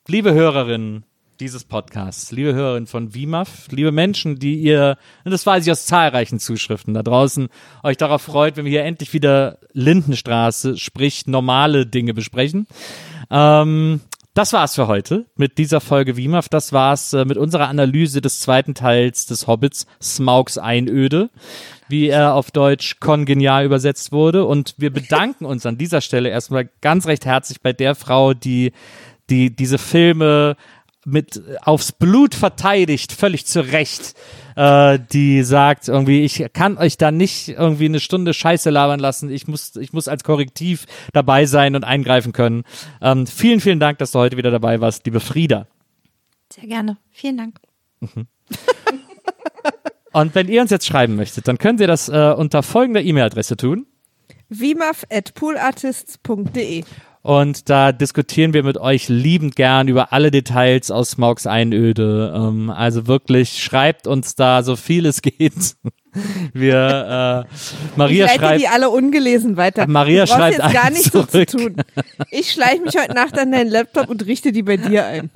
Liebe Hörerinnen dieses Podcasts, liebe Hörerinnen von WIMAF, liebe Menschen, die ihr, und das weiß ich aus zahlreichen Zuschriften da draußen, euch darauf freut, wenn wir hier endlich wieder Lindenstraße, sprich normale Dinge besprechen. Ähm, das war's für heute mit dieser Folge WIMAF. Das war's äh, mit unserer Analyse des zweiten Teils des Hobbits, Smaugs Einöde, wie er auf Deutsch kongenial übersetzt wurde. Und wir bedanken uns an dieser Stelle erstmal ganz recht herzlich bei der Frau, die, die diese Filme mit aufs Blut verteidigt, völlig zu Recht, äh, die sagt irgendwie, ich kann euch da nicht irgendwie eine Stunde Scheiße labern lassen, ich muss, ich muss als Korrektiv dabei sein und eingreifen können. Ähm, vielen, vielen Dank, dass du heute wieder dabei warst, liebe Frieda. Sehr gerne. Vielen Dank. Und wenn ihr uns jetzt schreiben möchtet, dann könnt ihr das äh, unter folgender E-Mail-Adresse tun. vimaf.poolartists.de Und da diskutieren wir mit euch liebend gern über alle Details aus Smaugs Einöde. Ähm, also wirklich, schreibt uns da so viel es geht. Wir, äh, Maria ich leite schreibt, die alle ungelesen weiter. Maria du schreibt jetzt gar eins nicht so zu tun. Ich schleiche mich heute Nacht an deinen Laptop und richte die bei dir ein.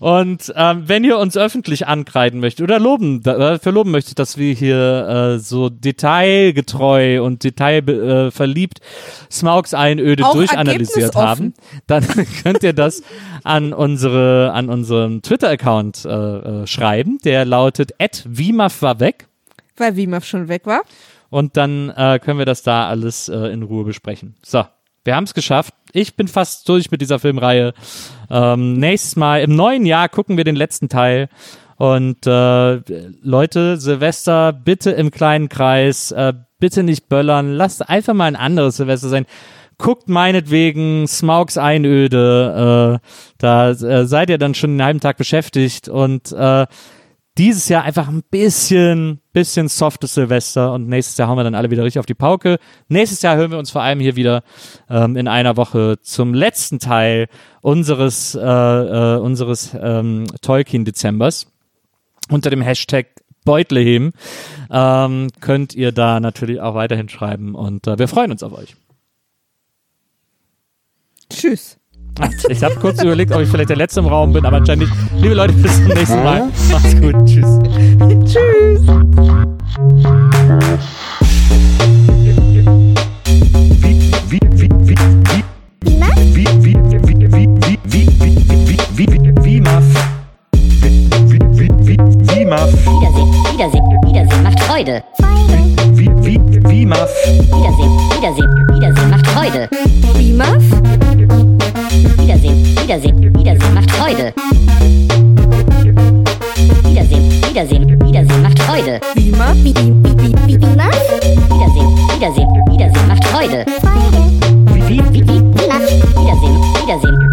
Und ähm, wenn ihr uns öffentlich ankreiden möchtet oder loben, da, äh, verloben möchtet, dass wir hier äh, so detailgetreu und detailverliebt äh, Smaugs Einöde Auch durchanalysiert haben, dann könnt ihr das an unsere an unseren Twitter-Account äh, äh, schreiben. Der lautet @wimaf war weg. Weil Vimaf schon weg war. Und dann äh, können wir das da alles äh, in Ruhe besprechen. So, wir haben es geschafft. Ich bin fast durch mit dieser Filmreihe. Ähm, nächstes Mal im neuen Jahr gucken wir den letzten Teil. Und äh, Leute, Silvester bitte im kleinen Kreis, äh, bitte nicht böllern, lasst einfach mal ein anderes Silvester sein. Guckt meinetwegen Smaugs Einöde, äh, da äh, seid ihr dann schon einen halben Tag beschäftigt und äh, dieses Jahr einfach ein bisschen, bisschen softes Silvester und nächstes Jahr hauen wir dann alle wieder richtig auf die Pauke. Nächstes Jahr hören wir uns vor allem hier wieder ähm, in einer Woche zum letzten Teil unseres, äh, äh, unseres ähm, Tolkien-Dezembers. Unter dem Hashtag Beutleheben ähm, könnt ihr da natürlich auch weiterhin schreiben und äh, wir freuen uns auf euch. Tschüss. Ich habe kurz überlegt, ob ich vielleicht der Letzte im Raum bin, aber anscheinend nicht. Liebe Leute, bis zum nächsten Mal. Macht's gut. Tschüss. Tschüss. Wie, wie, wie, wie, Wiedersehen, Wiedersehen, Wiedersehen macht Freude. Wie, Muff? Wiedersehen, Wiedersehen, Wiedersehen macht Freude. Wiedersehen, Wiedersehen, Wiedersehen macht Freude. Wie Muff? Wie, wie, wie, wie, wie Muff? Wiedersehen, Wiedersehen, Wiedersehen macht Freude. Wie, wie, Wie, wie, wie Muff? Wiedersehen, Wiedersehen,